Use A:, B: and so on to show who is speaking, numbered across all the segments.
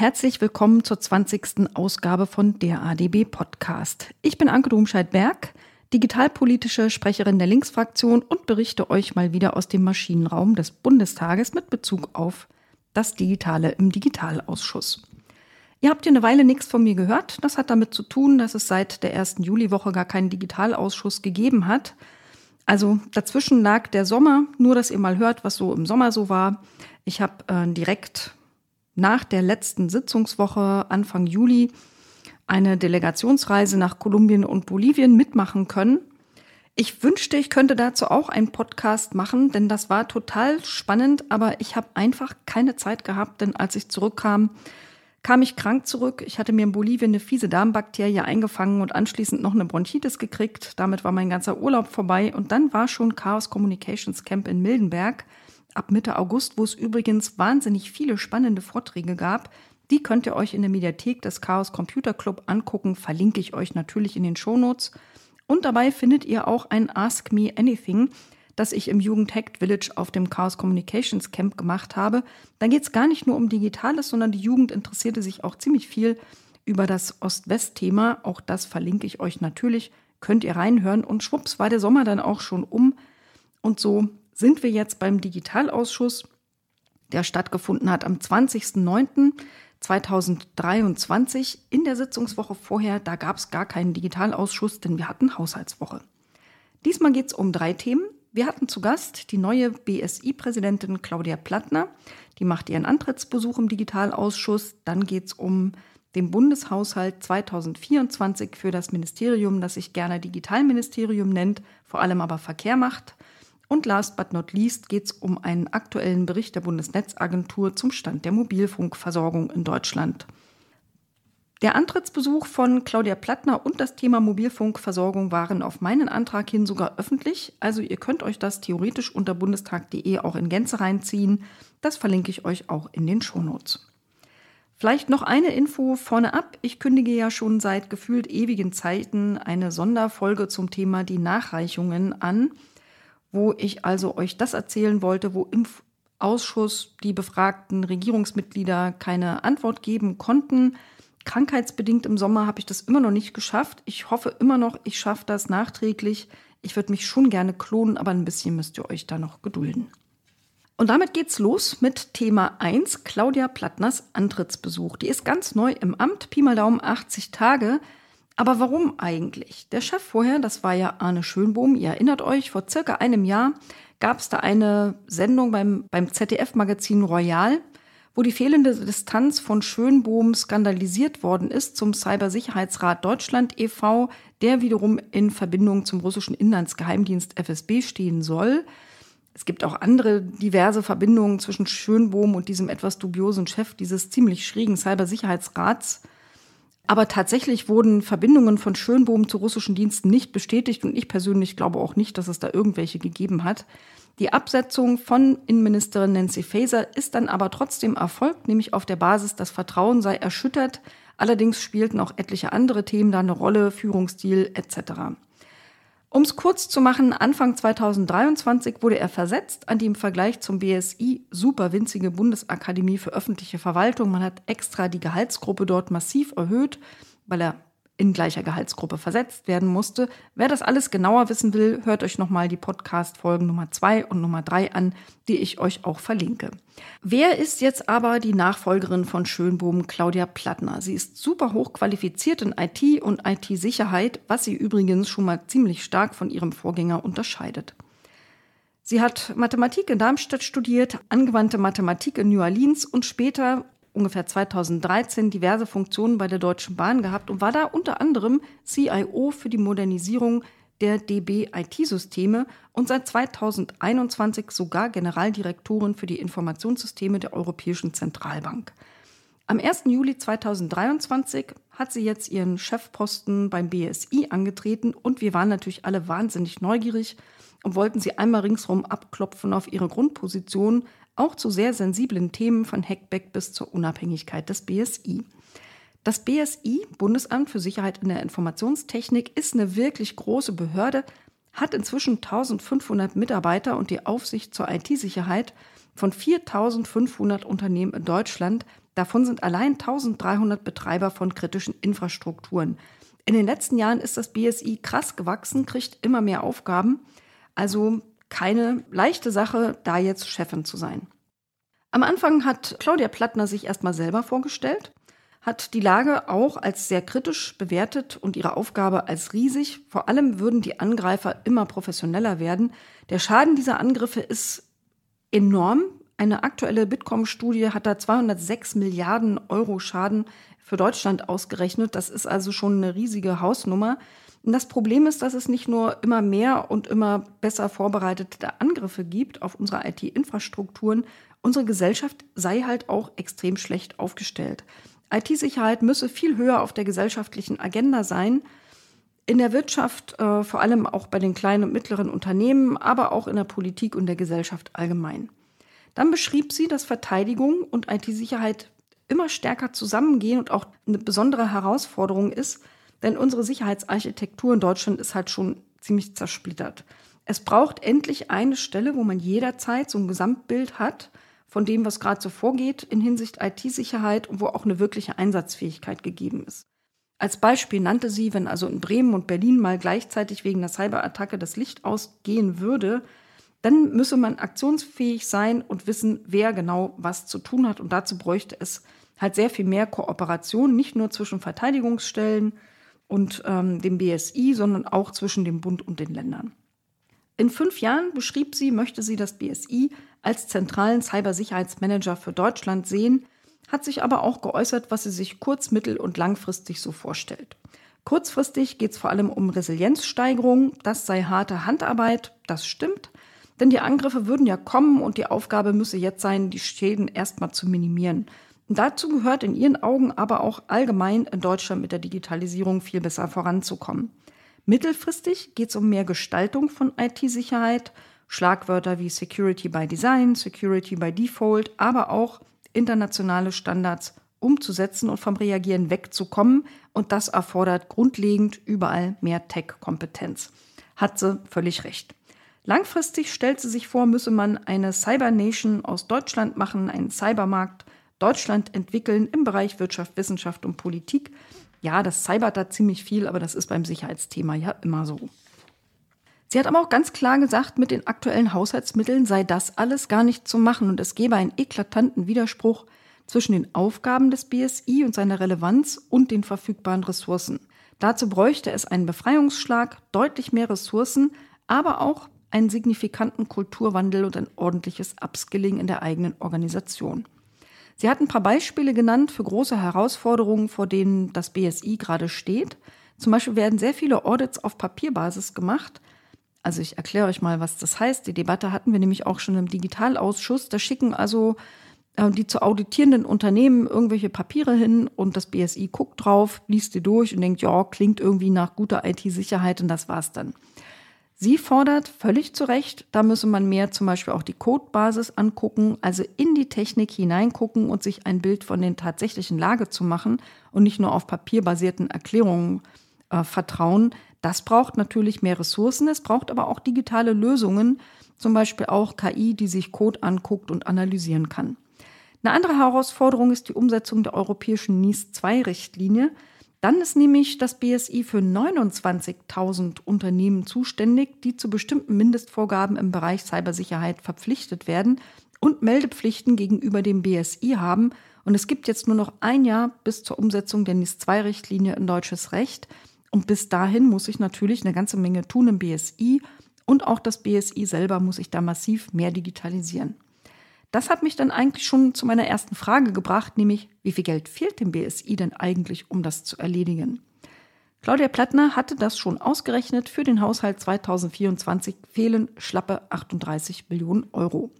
A: herzlich willkommen zur 20. Ausgabe von der ADB Podcast. Ich bin Anke Domscheit-Berg, digitalpolitische Sprecherin der Linksfraktion und berichte euch mal wieder aus dem Maschinenraum des Bundestages mit Bezug auf das Digitale im Digitalausschuss. Ihr habt hier eine Weile nichts von mir gehört. Das hat damit zu tun, dass es seit der ersten Juliwoche gar keinen Digitalausschuss gegeben hat. Also dazwischen lag der Sommer, nur dass ihr mal hört, was so im Sommer so war. Ich habe äh, direkt nach der letzten Sitzungswoche Anfang Juli eine Delegationsreise nach Kolumbien und Bolivien mitmachen können. Ich wünschte, ich könnte dazu auch einen Podcast machen, denn das war total spannend, aber ich habe einfach keine Zeit gehabt, denn als ich zurückkam, kam ich krank zurück. Ich hatte mir in Bolivien eine fiese Darmbakterie eingefangen und anschließend noch eine Bronchitis gekriegt. Damit war mein ganzer Urlaub vorbei und dann war schon Chaos Communications Camp in Mildenberg ab Mitte August, wo es übrigens wahnsinnig viele spannende Vorträge gab. Die könnt ihr euch in der Mediathek des Chaos Computer Club angucken, verlinke ich euch natürlich in den Shownotes. Und dabei findet ihr auch ein Ask Me Anything, das ich im Jugendhacked Village auf dem Chaos Communications Camp gemacht habe. Da geht es gar nicht nur um Digitales, sondern die Jugend interessierte sich auch ziemlich viel über das Ost-West-Thema. Auch das verlinke ich euch natürlich. Könnt ihr reinhören. Und schwupps war der Sommer dann auch schon um. Und so sind wir jetzt beim Digitalausschuss, der stattgefunden hat am 20.09.2023 in der Sitzungswoche vorher. Da gab es gar keinen Digitalausschuss, denn wir hatten Haushaltswoche. Diesmal geht es um drei Themen. Wir hatten zu Gast die neue BSI-Präsidentin Claudia Plattner. Die macht ihren Antrittsbesuch im Digitalausschuss. Dann geht es um den Bundeshaushalt 2024 für das Ministerium, das sich gerne Digitalministerium nennt, vor allem aber Verkehr macht. Und last but not least geht es um einen aktuellen Bericht der Bundesnetzagentur zum Stand der Mobilfunkversorgung in Deutschland. Der Antrittsbesuch von Claudia Plattner und das Thema Mobilfunkversorgung waren auf meinen Antrag hin sogar öffentlich. Also ihr könnt euch das theoretisch unter bundestag.de auch in Gänze reinziehen. Das verlinke ich euch auch in den Shownotes. Vielleicht noch eine Info vorne ab. Ich kündige ja schon seit gefühlt ewigen Zeiten eine Sonderfolge zum Thema die Nachreichungen an wo ich also euch das erzählen wollte, wo im Ausschuss die befragten Regierungsmitglieder keine Antwort geben konnten. Krankheitsbedingt im Sommer habe ich das immer noch nicht geschafft. Ich hoffe immer noch, ich schaffe das nachträglich. Ich würde mich schon gerne klonen, aber ein bisschen müsst ihr euch da noch gedulden. Und damit geht's los mit Thema 1, Claudia Plattners Antrittsbesuch. Die ist ganz neu im Amt, Pi mal Daumen 80 Tage. Aber warum eigentlich? Der Chef vorher, das war ja Arne Schönbohm, ihr erinnert euch, vor circa einem Jahr gab es da eine Sendung beim, beim ZDF-Magazin Royal, wo die fehlende Distanz von Schönbohm skandalisiert worden ist zum Cybersicherheitsrat Deutschland e.V., der wiederum in Verbindung zum russischen Inlandsgeheimdienst FSB stehen soll. Es gibt auch andere diverse Verbindungen zwischen Schönbohm und diesem etwas dubiosen Chef dieses ziemlich schrägen Cybersicherheitsrats. Aber tatsächlich wurden Verbindungen von Schönbohm zu russischen Diensten nicht bestätigt und ich persönlich glaube auch nicht, dass es da irgendwelche gegeben hat. Die Absetzung von Innenministerin Nancy Faeser ist dann aber trotzdem erfolgt, nämlich auf der Basis, das Vertrauen sei erschüttert. Allerdings spielten auch etliche andere Themen da eine Rolle, Führungsstil etc. Um es kurz zu machen, Anfang 2023 wurde er versetzt an die im Vergleich zum BSI super winzige Bundesakademie für öffentliche Verwaltung. Man hat extra die Gehaltsgruppe dort massiv erhöht, weil er in gleicher Gehaltsgruppe versetzt werden musste. Wer das alles genauer wissen will, hört euch nochmal die Podcast-Folgen Nummer 2 und Nummer 3 an, die ich euch auch verlinke. Wer ist jetzt aber die Nachfolgerin von Schönbohm, Claudia Plattner? Sie ist super hoch qualifiziert in IT und IT-Sicherheit, was sie übrigens schon mal ziemlich stark von ihrem Vorgänger unterscheidet. Sie hat Mathematik in Darmstadt studiert, angewandte Mathematik in New Orleans und später ungefähr 2013 diverse Funktionen bei der Deutschen Bahn gehabt und war da unter anderem CIO für die Modernisierung der DB-IT-Systeme und seit 2021 sogar Generaldirektorin für die Informationssysteme der Europäischen Zentralbank. Am 1. Juli 2023 hat sie jetzt ihren Chefposten beim BSI angetreten und wir waren natürlich alle wahnsinnig neugierig und wollten sie einmal ringsherum abklopfen auf ihre Grundposition, auch zu sehr sensiblen Themen von Hackback bis zur Unabhängigkeit des BSI. Das BSI, Bundesamt für Sicherheit in der Informationstechnik, ist eine wirklich große Behörde, hat inzwischen 1500 Mitarbeiter und die Aufsicht zur IT-Sicherheit von 4500 Unternehmen in Deutschland Davon sind allein 1300 Betreiber von kritischen Infrastrukturen. In den letzten Jahren ist das BSI krass gewachsen, kriegt immer mehr Aufgaben. Also keine leichte Sache, da jetzt Chefin zu sein. Am Anfang hat Claudia Plattner sich erstmal selber vorgestellt, hat die Lage auch als sehr kritisch bewertet und ihre Aufgabe als riesig. Vor allem würden die Angreifer immer professioneller werden. Der Schaden dieser Angriffe ist enorm. Eine aktuelle Bitkom-Studie hat da 206 Milliarden Euro Schaden für Deutschland ausgerechnet. Das ist also schon eine riesige Hausnummer. Das Problem ist, dass es nicht nur immer mehr und immer besser vorbereitete Angriffe gibt auf unsere IT-Infrastrukturen, unsere Gesellschaft sei halt auch extrem schlecht aufgestellt. IT-Sicherheit müsse viel höher auf der gesellschaftlichen Agenda sein. In der Wirtschaft, äh, vor allem auch bei den kleinen und mittleren Unternehmen, aber auch in der Politik und der Gesellschaft allgemein. Dann beschrieb sie, dass Verteidigung und IT-Sicherheit immer stärker zusammengehen und auch eine besondere Herausforderung ist, denn unsere Sicherheitsarchitektur in Deutschland ist halt schon ziemlich zersplittert. Es braucht endlich eine Stelle, wo man jederzeit so ein Gesamtbild hat von dem, was gerade so vorgeht in Hinsicht IT-Sicherheit und wo auch eine wirkliche Einsatzfähigkeit gegeben ist. Als Beispiel nannte sie, wenn also in Bremen und Berlin mal gleichzeitig wegen einer Cyberattacke das Licht ausgehen würde, dann müsse man aktionsfähig sein und wissen, wer genau was zu tun hat. Und dazu bräuchte es halt sehr viel mehr Kooperation, nicht nur zwischen Verteidigungsstellen, und ähm, dem BSI, sondern auch zwischen dem Bund und den Ländern. In fünf Jahren beschrieb sie, möchte sie das BSI als zentralen Cybersicherheitsmanager für Deutschland sehen, hat sich aber auch geäußert, was sie sich kurz-, mittel- und langfristig so vorstellt. Kurzfristig geht es vor allem um Resilienzsteigerung, das sei harte Handarbeit, das stimmt, denn die Angriffe würden ja kommen und die Aufgabe müsse jetzt sein, die Schäden erstmal zu minimieren. Dazu gehört in ihren Augen aber auch allgemein in Deutschland mit der Digitalisierung viel besser voranzukommen. Mittelfristig geht es um mehr Gestaltung von IT-Sicherheit, Schlagwörter wie Security by Design, Security by Default, aber auch internationale Standards umzusetzen und vom Reagieren wegzukommen. Und das erfordert grundlegend überall mehr Tech-Kompetenz. Hat sie völlig recht. Langfristig stellt sie sich vor, müsse man eine Cyber Nation aus Deutschland machen, einen Cybermarkt Deutschland entwickeln im Bereich Wirtschaft, Wissenschaft und Politik. Ja, das cybert da ziemlich viel, aber das ist beim Sicherheitsthema ja immer so. Sie hat aber auch ganz klar gesagt, mit den aktuellen Haushaltsmitteln sei das alles gar nicht zu machen und es gebe einen eklatanten Widerspruch zwischen den Aufgaben des BSI und seiner Relevanz und den verfügbaren Ressourcen. Dazu bräuchte es einen Befreiungsschlag, deutlich mehr Ressourcen, aber auch einen signifikanten Kulturwandel und ein ordentliches Upskilling in der eigenen Organisation. Sie hat ein paar Beispiele genannt für große Herausforderungen, vor denen das BSI gerade steht. Zum Beispiel werden sehr viele Audits auf Papierbasis gemacht. Also ich erkläre euch mal, was das heißt. Die Debatte hatten wir nämlich auch schon im Digitalausschuss. Da schicken also äh, die zu auditierenden Unternehmen irgendwelche Papiere hin und das BSI guckt drauf, liest die durch und denkt, ja, klingt irgendwie nach guter IT-Sicherheit und das war's dann. Sie fordert völlig zu Recht, da müsse man mehr zum Beispiel auch die Codebasis angucken, also in die Technik hineingucken und sich ein Bild von den tatsächlichen Lage zu machen und nicht nur auf papierbasierten Erklärungen äh, vertrauen. Das braucht natürlich mehr Ressourcen, es braucht aber auch digitale Lösungen, zum Beispiel auch KI, die sich Code anguckt und analysieren kann. Eine andere Herausforderung ist die Umsetzung der europäischen NIS-2-Richtlinie. Dann ist nämlich das BSI für 29.000 Unternehmen zuständig, die zu bestimmten Mindestvorgaben im Bereich Cybersicherheit verpflichtet werden und Meldepflichten gegenüber dem BSI haben. Und es gibt jetzt nur noch ein Jahr bis zur Umsetzung der NIS-2-Richtlinie in deutsches Recht. Und bis dahin muss ich natürlich eine ganze Menge tun im BSI und auch das BSI selber muss sich da massiv mehr digitalisieren. Das hat mich dann eigentlich schon zu meiner ersten Frage gebracht, nämlich wie viel Geld fehlt dem BSI denn eigentlich, um das zu erledigen? Claudia Plattner hatte das schon ausgerechnet. Für den Haushalt 2024 fehlen schlappe 38 Millionen Euro.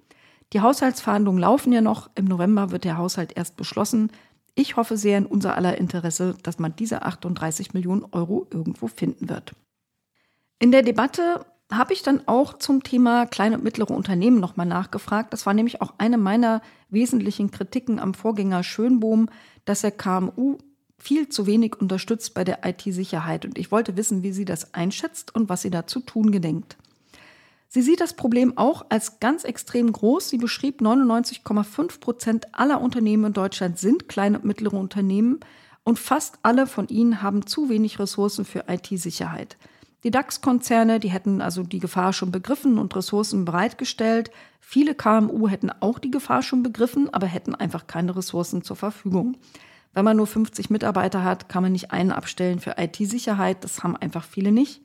A: Die Haushaltsverhandlungen laufen ja noch. Im November wird der Haushalt erst beschlossen. Ich hoffe sehr in unser aller Interesse, dass man diese 38 Millionen Euro irgendwo finden wird. In der Debatte habe ich dann auch zum Thema kleine und mittlere Unternehmen nochmal nachgefragt. Das war nämlich auch eine meiner wesentlichen Kritiken am Vorgänger Schönbohm, dass er KMU viel zu wenig unterstützt bei der IT-Sicherheit. Und ich wollte wissen, wie sie das einschätzt und was sie dazu tun gedenkt. Sie sieht das Problem auch als ganz extrem groß. Sie beschrieb, 99,5 Prozent aller Unternehmen in Deutschland sind kleine und mittlere Unternehmen und fast alle von ihnen haben zu wenig Ressourcen für IT-Sicherheit. Die DAX-Konzerne, die hätten also die Gefahr schon begriffen und Ressourcen bereitgestellt. Viele KMU hätten auch die Gefahr schon begriffen, aber hätten einfach keine Ressourcen zur Verfügung. Wenn man nur 50 Mitarbeiter hat, kann man nicht einen abstellen für IT-Sicherheit. Das haben einfach viele nicht.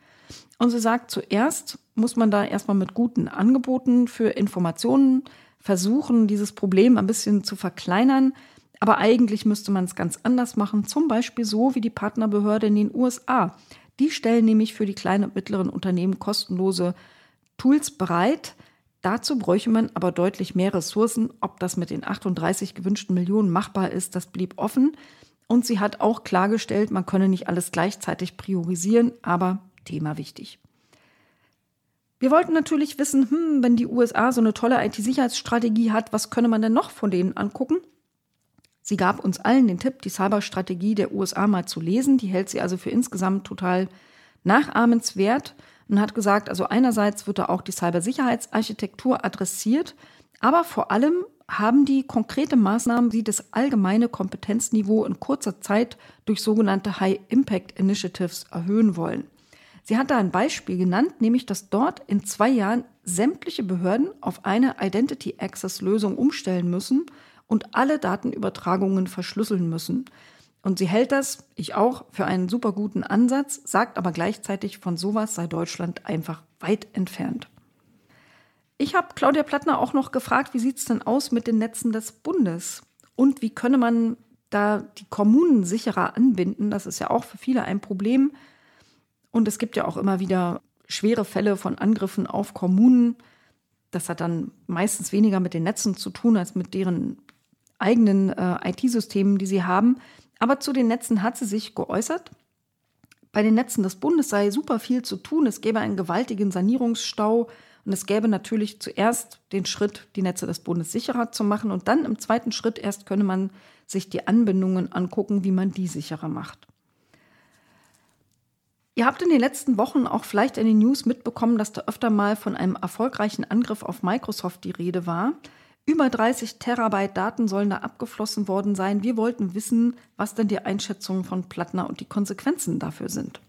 A: Und sie sagt, zuerst muss man da erstmal mit guten Angeboten für Informationen versuchen, dieses Problem ein bisschen zu verkleinern. Aber eigentlich müsste man es ganz anders machen, zum Beispiel so wie die Partnerbehörde in den USA. Die stellen nämlich für die kleinen und mittleren Unternehmen kostenlose Tools bereit. Dazu bräuchte man aber deutlich mehr Ressourcen. Ob das mit den 38 gewünschten Millionen machbar ist, das blieb offen. Und sie hat auch klargestellt, man könne nicht alles gleichzeitig priorisieren, aber Thema wichtig. Wir wollten natürlich wissen, hm, wenn die USA so eine tolle IT-Sicherheitsstrategie hat, was könne man denn noch von denen angucken? Sie gab uns allen den Tipp, die Cyberstrategie der USA mal zu lesen. Die hält sie also für insgesamt total nachahmenswert und hat gesagt, also einerseits wird da auch die Cybersicherheitsarchitektur adressiert, aber vor allem haben die konkrete Maßnahmen, die das allgemeine Kompetenzniveau in kurzer Zeit durch sogenannte High Impact Initiatives erhöhen wollen. Sie hat da ein Beispiel genannt, nämlich dass dort in zwei Jahren sämtliche Behörden auf eine Identity Access Lösung umstellen müssen und alle Datenübertragungen verschlüsseln müssen. Und sie hält das, ich auch, für einen super guten Ansatz, sagt aber gleichzeitig, von sowas sei Deutschland einfach weit entfernt. Ich habe Claudia Plattner auch noch gefragt, wie sieht es denn aus mit den Netzen des Bundes? Und wie könne man da die Kommunen sicherer anbinden? Das ist ja auch für viele ein Problem. Und es gibt ja auch immer wieder schwere Fälle von Angriffen auf Kommunen. Das hat dann meistens weniger mit den Netzen zu tun als mit deren eigenen äh, IT-Systemen, die sie haben. Aber zu den Netzen hat sie sich geäußert. Bei den Netzen des Bundes sei super viel zu tun. Es gäbe einen gewaltigen Sanierungsstau und es gäbe natürlich zuerst den Schritt, die Netze des Bundes sicherer zu machen. Und dann im zweiten Schritt erst könne man sich die Anbindungen angucken, wie man die sicherer macht. Ihr habt in den letzten Wochen auch vielleicht in den News mitbekommen, dass da öfter mal von einem erfolgreichen Angriff auf Microsoft die Rede war. Über 30 Terabyte Daten sollen da abgeflossen worden sein. Wir wollten wissen, was denn die Einschätzungen von Plattner und die Konsequenzen dafür sind.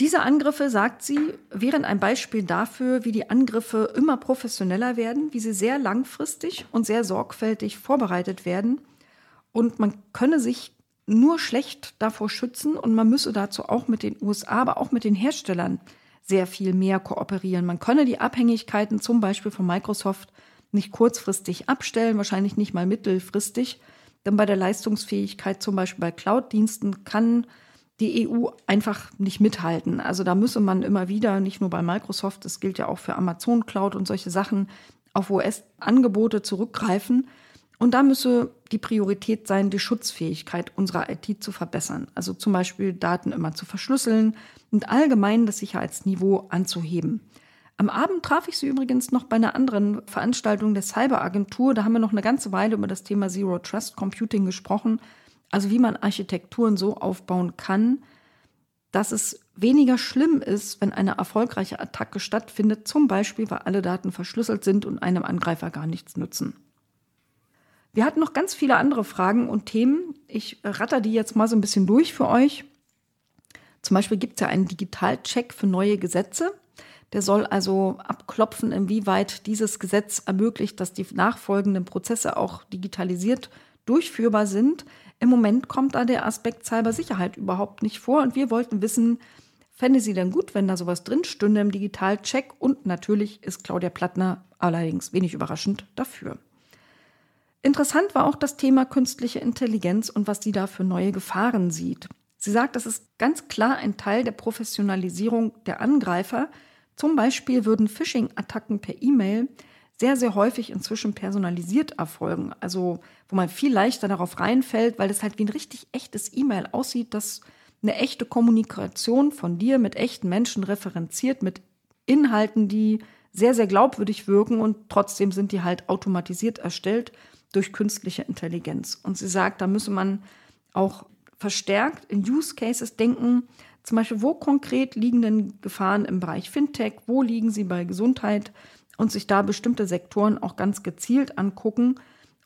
A: Diese Angriffe, sagt sie, wären ein Beispiel dafür, wie die Angriffe immer professioneller werden, wie sie sehr langfristig und sehr sorgfältig vorbereitet werden. Und man könne sich nur schlecht davor schützen und man müsse dazu auch mit den USA, aber auch mit den Herstellern sehr viel mehr kooperieren. Man könne die Abhängigkeiten zum Beispiel von Microsoft nicht kurzfristig abstellen, wahrscheinlich nicht mal mittelfristig, denn bei der Leistungsfähigkeit zum Beispiel bei Cloud-Diensten kann die EU einfach nicht mithalten. Also da müsse man immer wieder, nicht nur bei Microsoft, das gilt ja auch für Amazon Cloud und solche Sachen, auf US-Angebote zurückgreifen. Und da müsse die Priorität sein, die Schutzfähigkeit unserer IT zu verbessern. Also zum Beispiel Daten immer zu verschlüsseln und allgemein das Sicherheitsniveau anzuheben. Am Abend traf ich sie übrigens noch bei einer anderen Veranstaltung der Cyberagentur. Da haben wir noch eine ganze Weile über das Thema Zero Trust Computing gesprochen. Also wie man Architekturen so aufbauen kann, dass es weniger schlimm ist, wenn eine erfolgreiche Attacke stattfindet, zum Beispiel weil alle Daten verschlüsselt sind und einem Angreifer gar nichts nützen. Wir hatten noch ganz viele andere Fragen und Themen. Ich ratter die jetzt mal so ein bisschen durch für euch. Zum Beispiel gibt es ja einen Digitalcheck für neue Gesetze. Der soll also abklopfen, inwieweit dieses Gesetz ermöglicht, dass die nachfolgenden Prozesse auch digitalisiert durchführbar sind. Im Moment kommt da der Aspekt Cybersicherheit überhaupt nicht vor und wir wollten wissen, fände sie denn gut, wenn da sowas drin stünde im Digitalcheck und natürlich ist Claudia Plattner allerdings wenig überraschend dafür. Interessant war auch das Thema künstliche Intelligenz und was sie da für neue Gefahren sieht. Sie sagt, das ist ganz klar ein Teil der Professionalisierung der Angreifer. Zum Beispiel würden Phishing-Attacken per E-Mail sehr, sehr häufig inzwischen personalisiert erfolgen. Also, wo man viel leichter darauf reinfällt, weil es halt wie ein richtig echtes E-Mail aussieht, das eine echte Kommunikation von dir mit echten Menschen referenziert, mit Inhalten, die sehr, sehr glaubwürdig wirken und trotzdem sind die halt automatisiert erstellt durch künstliche Intelligenz. Und sie sagt, da müsse man auch verstärkt in Use Cases denken, Zum Beispiel, wo konkret liegen denn Gefahren im Bereich Fintech, wo liegen sie bei Gesundheit und sich da bestimmte Sektoren auch ganz gezielt angucken.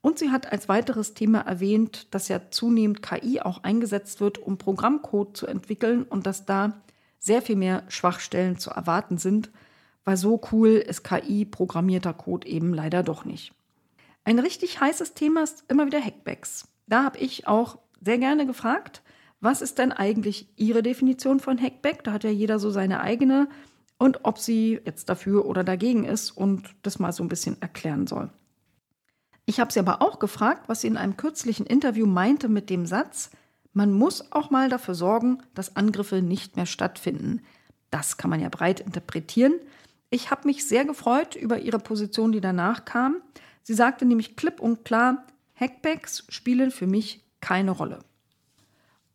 A: Und sie hat als weiteres Thema erwähnt, dass ja zunehmend KI auch eingesetzt wird, um Programmcode zu entwickeln und dass da sehr viel mehr Schwachstellen zu erwarten sind, weil so cool ist KI-programmierter Code eben leider doch nicht. Ein richtig heißes Thema ist immer wieder Hackbacks. Da habe ich auch sehr gerne gefragt, was ist denn eigentlich Ihre Definition von Hackback? Da hat ja jeder so seine eigene und ob sie jetzt dafür oder dagegen ist und das mal so ein bisschen erklären soll. Ich habe sie aber auch gefragt, was sie in einem kürzlichen Interview meinte mit dem Satz, man muss auch mal dafür sorgen, dass Angriffe nicht mehr stattfinden. Das kann man ja breit interpretieren. Ich habe mich sehr gefreut über ihre Position, die danach kam. Sie sagte nämlich klipp und klar, Hackbacks spielen für mich keine Rolle.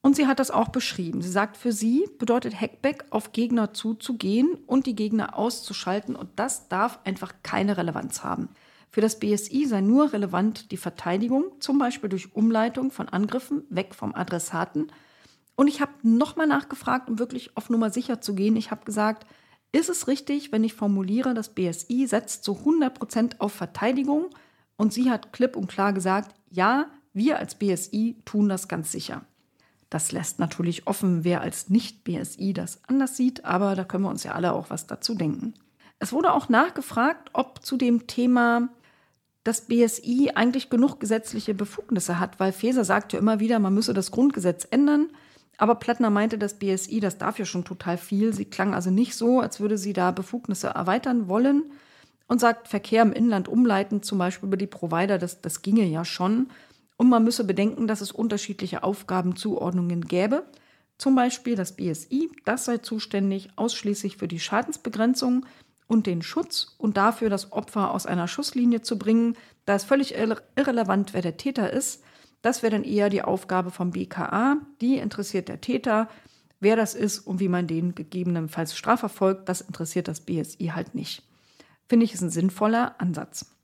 A: Und sie hat das auch beschrieben. Sie sagt, für sie bedeutet Hackback, auf Gegner zuzugehen und die Gegner auszuschalten. Und das darf einfach keine Relevanz haben. Für das BSI sei nur relevant die Verteidigung, zum Beispiel durch Umleitung von Angriffen weg vom Adressaten. Und ich habe nochmal nachgefragt, um wirklich auf Nummer sicher zu gehen. Ich habe gesagt, ist es richtig, wenn ich formuliere, das BSI setzt zu 100 Prozent auf Verteidigung? Und sie hat klipp und klar gesagt, ja, wir als BSI tun das ganz sicher. Das lässt natürlich offen, wer als Nicht-BSI das anders sieht, aber da können wir uns ja alle auch was dazu denken. Es wurde auch nachgefragt, ob zu dem Thema das BSI eigentlich genug gesetzliche Befugnisse hat, weil Feser sagte immer wieder, man müsse das Grundgesetz ändern. Aber Plattner meinte, das BSI, das darf ja schon total viel. Sie klang also nicht so, als würde sie da Befugnisse erweitern wollen und sagt, Verkehr im Inland umleiten, zum Beispiel über die Provider, das, das ginge ja schon. Und man müsse bedenken, dass es unterschiedliche Aufgabenzuordnungen gäbe. Zum Beispiel das BSI, das sei zuständig ausschließlich für die Schadensbegrenzung und den Schutz und dafür, das Opfer aus einer Schusslinie zu bringen. Da ist völlig irre irrelevant, wer der Täter ist. Das wäre dann eher die Aufgabe vom BKA. Die interessiert der Täter. Wer das ist und wie man den gegebenenfalls strafverfolgt, das interessiert das BSI halt nicht. Finde ich, ist ein sinnvoller Ansatz.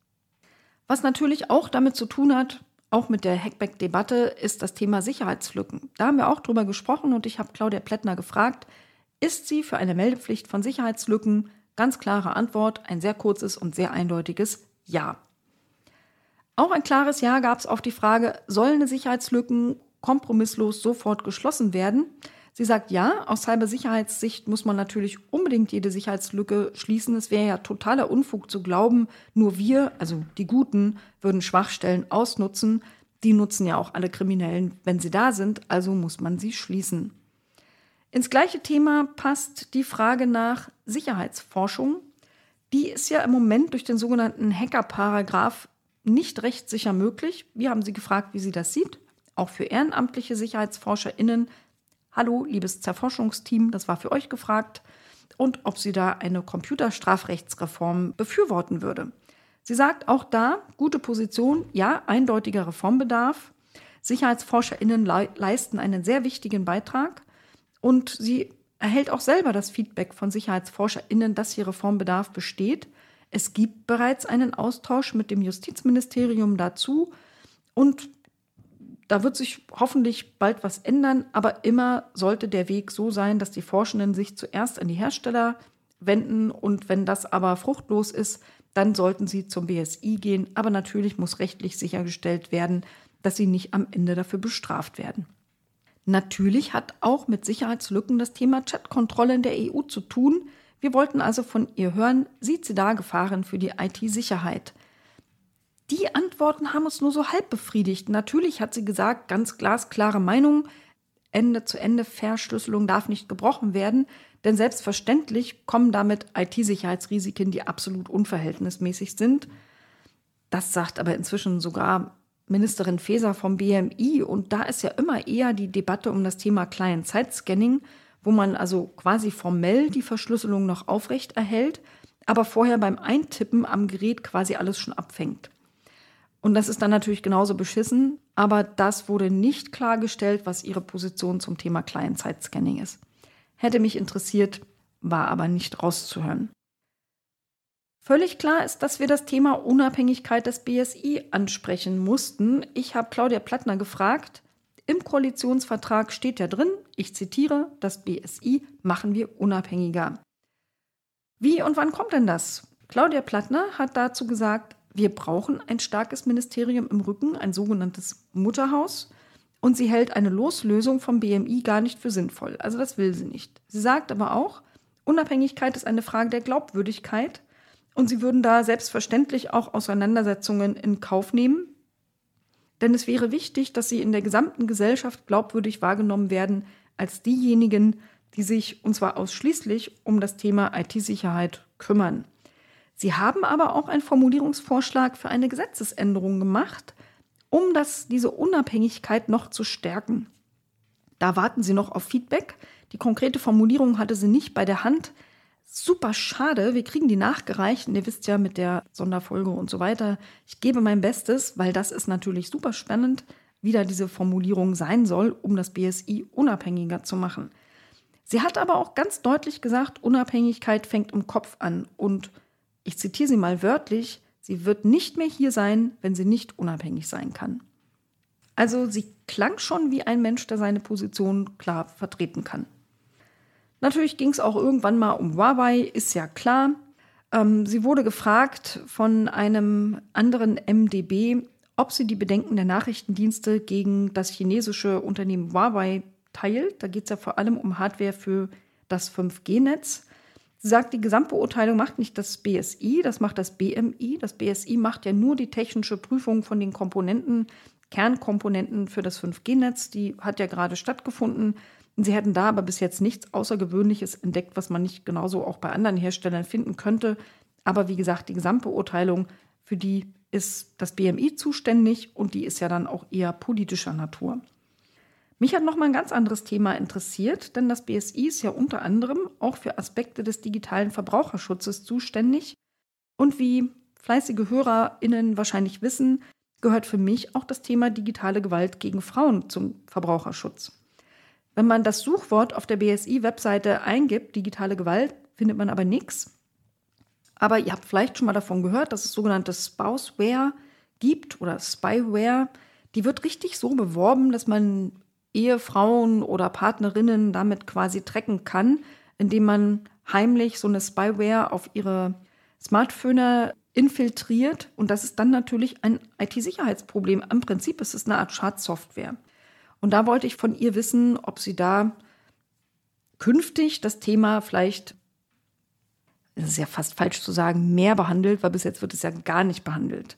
A: Was natürlich auch damit zu tun hat, auch mit der Hackback-Debatte ist das Thema Sicherheitslücken. Da haben wir auch drüber gesprochen und ich habe Claudia Plättner gefragt, ist sie für eine Meldepflicht von Sicherheitslücken? Ganz klare Antwort, ein sehr kurzes und sehr eindeutiges Ja. Auch ein klares Ja gab es auf die Frage, sollen Sicherheitslücken kompromisslos sofort geschlossen werden? Sie sagt ja, aus Cybersicherheitssicht muss man natürlich unbedingt jede Sicherheitslücke schließen. Es wäre ja totaler Unfug zu glauben, nur wir, also die Guten, würden Schwachstellen ausnutzen. Die nutzen ja auch alle Kriminellen, wenn sie da sind, also muss man sie schließen. Ins gleiche Thema passt die Frage nach Sicherheitsforschung. Die ist ja im Moment durch den sogenannten Hacker-Paragraph nicht rechtssicher möglich. Wir haben sie gefragt, wie sie das sieht. Auch für ehrenamtliche SicherheitsforscherInnen Hallo, liebes Zerforschungsteam, das war für euch gefragt. Und ob sie da eine Computerstrafrechtsreform befürworten würde. Sie sagt auch da, gute Position, ja, eindeutiger Reformbedarf. SicherheitsforscherInnen le leisten einen sehr wichtigen Beitrag und sie erhält auch selber das Feedback von SicherheitsforscherInnen, dass hier Reformbedarf besteht. Es gibt bereits einen Austausch mit dem Justizministerium dazu und da wird sich hoffentlich bald was ändern, aber immer sollte der Weg so sein, dass die Forschenden sich zuerst an die Hersteller wenden und wenn das aber fruchtlos ist, dann sollten sie zum BSI gehen. Aber natürlich muss rechtlich sichergestellt werden, dass sie nicht am Ende dafür bestraft werden. Natürlich hat auch mit Sicherheitslücken das Thema Chatkontrolle in der EU zu tun. Wir wollten also von ihr hören, sieht sie da Gefahren für die IT-Sicherheit? Die Antworten haben uns nur so halb befriedigt. Natürlich hat sie gesagt, ganz glasklare Meinung, Ende zu Ende Verschlüsselung darf nicht gebrochen werden, denn selbstverständlich kommen damit IT-Sicherheitsrisiken, die absolut unverhältnismäßig sind. Das sagt aber inzwischen sogar Ministerin Faeser vom BMI und da ist ja immer eher die Debatte um das Thema Client-Side-Scanning, wo man also quasi formell die Verschlüsselung noch aufrecht erhält, aber vorher beim Eintippen am Gerät quasi alles schon abfängt. Und das ist dann natürlich genauso beschissen, aber das wurde nicht klargestellt, was ihre Position zum Thema Client-Side-Scanning ist. Hätte mich interessiert, war aber nicht rauszuhören. Völlig klar ist, dass wir das Thema Unabhängigkeit des BSI ansprechen mussten. Ich habe Claudia Plattner gefragt, Im Koalitionsvertrag steht ja drin, ich zitiere, das BSI machen wir unabhängiger. Wie und wann kommt denn das? Claudia Plattner hat dazu gesagt, wir brauchen ein starkes Ministerium im Rücken, ein sogenanntes Mutterhaus. Und sie hält eine Loslösung vom BMI gar nicht für sinnvoll. Also das will sie nicht. Sie sagt aber auch, Unabhängigkeit ist eine Frage der Glaubwürdigkeit. Und sie würden da selbstverständlich auch Auseinandersetzungen in Kauf nehmen. Denn es wäre wichtig, dass sie in der gesamten Gesellschaft glaubwürdig wahrgenommen werden als diejenigen, die sich, und zwar ausschließlich, um das Thema IT-Sicherheit kümmern. Sie haben aber auch einen Formulierungsvorschlag für eine Gesetzesänderung gemacht, um das, diese Unabhängigkeit noch zu stärken. Da warten Sie noch auf Feedback. Die konkrete Formulierung hatte sie nicht bei der Hand. Super schade, wir kriegen die nachgereicht und ihr wisst ja mit der Sonderfolge und so weiter. Ich gebe mein Bestes, weil das ist natürlich super spannend, wie da diese Formulierung sein soll, um das BSI unabhängiger zu machen. Sie hat aber auch ganz deutlich gesagt, Unabhängigkeit fängt im Kopf an und ich zitiere sie mal wörtlich, Sie wird nicht mehr hier sein, wenn sie nicht unabhängig sein kann. Also sie klang schon wie ein Mensch, der seine Position klar vertreten kann. Natürlich ging es auch irgendwann mal um Huawei, ist ja klar. Ähm, sie wurde gefragt von einem anderen MDB, ob sie die Bedenken der Nachrichtendienste gegen das chinesische Unternehmen Huawei teilt. Da geht es ja vor allem um Hardware für das 5G-Netz. Sie sagt, die Gesamtbeurteilung macht nicht das BSI, das macht das BMI. Das BSI macht ja nur die technische Prüfung von den Komponenten, Kernkomponenten für das 5G-Netz. Die hat ja gerade stattgefunden. Sie hätten da aber bis jetzt nichts Außergewöhnliches entdeckt, was man nicht genauso auch bei anderen Herstellern finden könnte. Aber wie gesagt, die Gesamtbeurteilung, für die ist das BMI zuständig und die ist ja dann auch eher politischer Natur. Mich hat noch mal ein ganz anderes Thema interessiert, denn das BSI ist ja unter anderem auch für Aspekte des digitalen Verbraucherschutzes zuständig. Und wie fleißige HörerInnen wahrscheinlich wissen, gehört für mich auch das Thema digitale Gewalt gegen Frauen zum Verbraucherschutz. Wenn man das Suchwort auf der BSI-Webseite eingibt, digitale Gewalt, findet man aber nichts. Aber ihr habt vielleicht schon mal davon gehört, dass es sogenannte Spouseware gibt oder Spyware. Die wird richtig so beworben, dass man Ehefrauen oder Partnerinnen damit quasi trecken kann, indem man heimlich so eine Spyware auf ihre Smartphone infiltriert. Und das ist dann natürlich ein IT-Sicherheitsproblem. Im Prinzip ist es eine Art Schadsoftware. Und da wollte ich von ihr wissen, ob sie da künftig das Thema vielleicht, es ist ja fast falsch zu sagen, mehr behandelt, weil bis jetzt wird es ja gar nicht behandelt.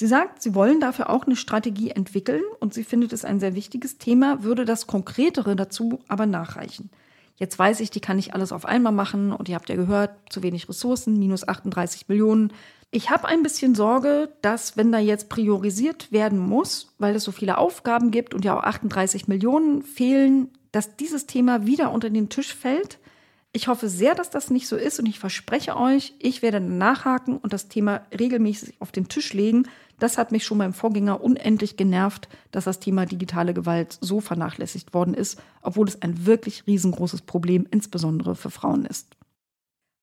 A: Sie sagt, Sie wollen dafür auch eine Strategie entwickeln und sie findet es ein sehr wichtiges Thema, würde das Konkretere dazu aber nachreichen. Jetzt weiß ich, die kann ich alles auf einmal machen und ihr habt ja gehört, zu wenig Ressourcen, minus 38 Millionen. Ich habe ein bisschen Sorge, dass wenn da jetzt priorisiert werden muss, weil es so viele Aufgaben gibt und ja auch 38 Millionen fehlen, dass dieses Thema wieder unter den Tisch fällt ich hoffe sehr, dass das nicht so ist und ich verspreche euch, ich werde nachhaken und das Thema regelmäßig auf den Tisch legen. Das hat mich schon beim Vorgänger unendlich genervt, dass das Thema digitale Gewalt so vernachlässigt worden ist, obwohl es ein wirklich riesengroßes Problem insbesondere für Frauen ist.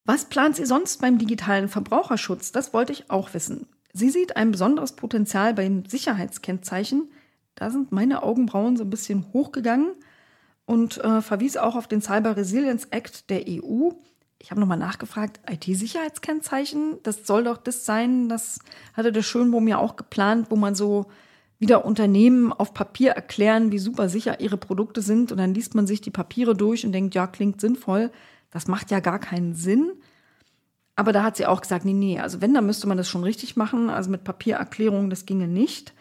A: Was plant sie sonst beim digitalen Verbraucherschutz? Das wollte ich auch wissen. Sie sieht ein besonderes Potenzial beim Sicherheitskennzeichen. Da sind meine Augenbrauen so ein bisschen hochgegangen und äh, verwies auch auf den Cyber Resilience Act der EU. Ich habe nochmal nachgefragt, IT-Sicherheitskennzeichen, das soll doch das sein, das hatte der Schönbohm ja auch geplant, wo man so wieder Unternehmen auf Papier erklären, wie super sicher ihre Produkte sind und dann liest man sich die Papiere durch und denkt, ja, klingt sinnvoll. Das macht ja gar keinen Sinn. Aber da hat sie auch gesagt, nee, nee, also wenn, dann müsste man das schon richtig machen. Also mit Papiererklärung, das ginge nicht.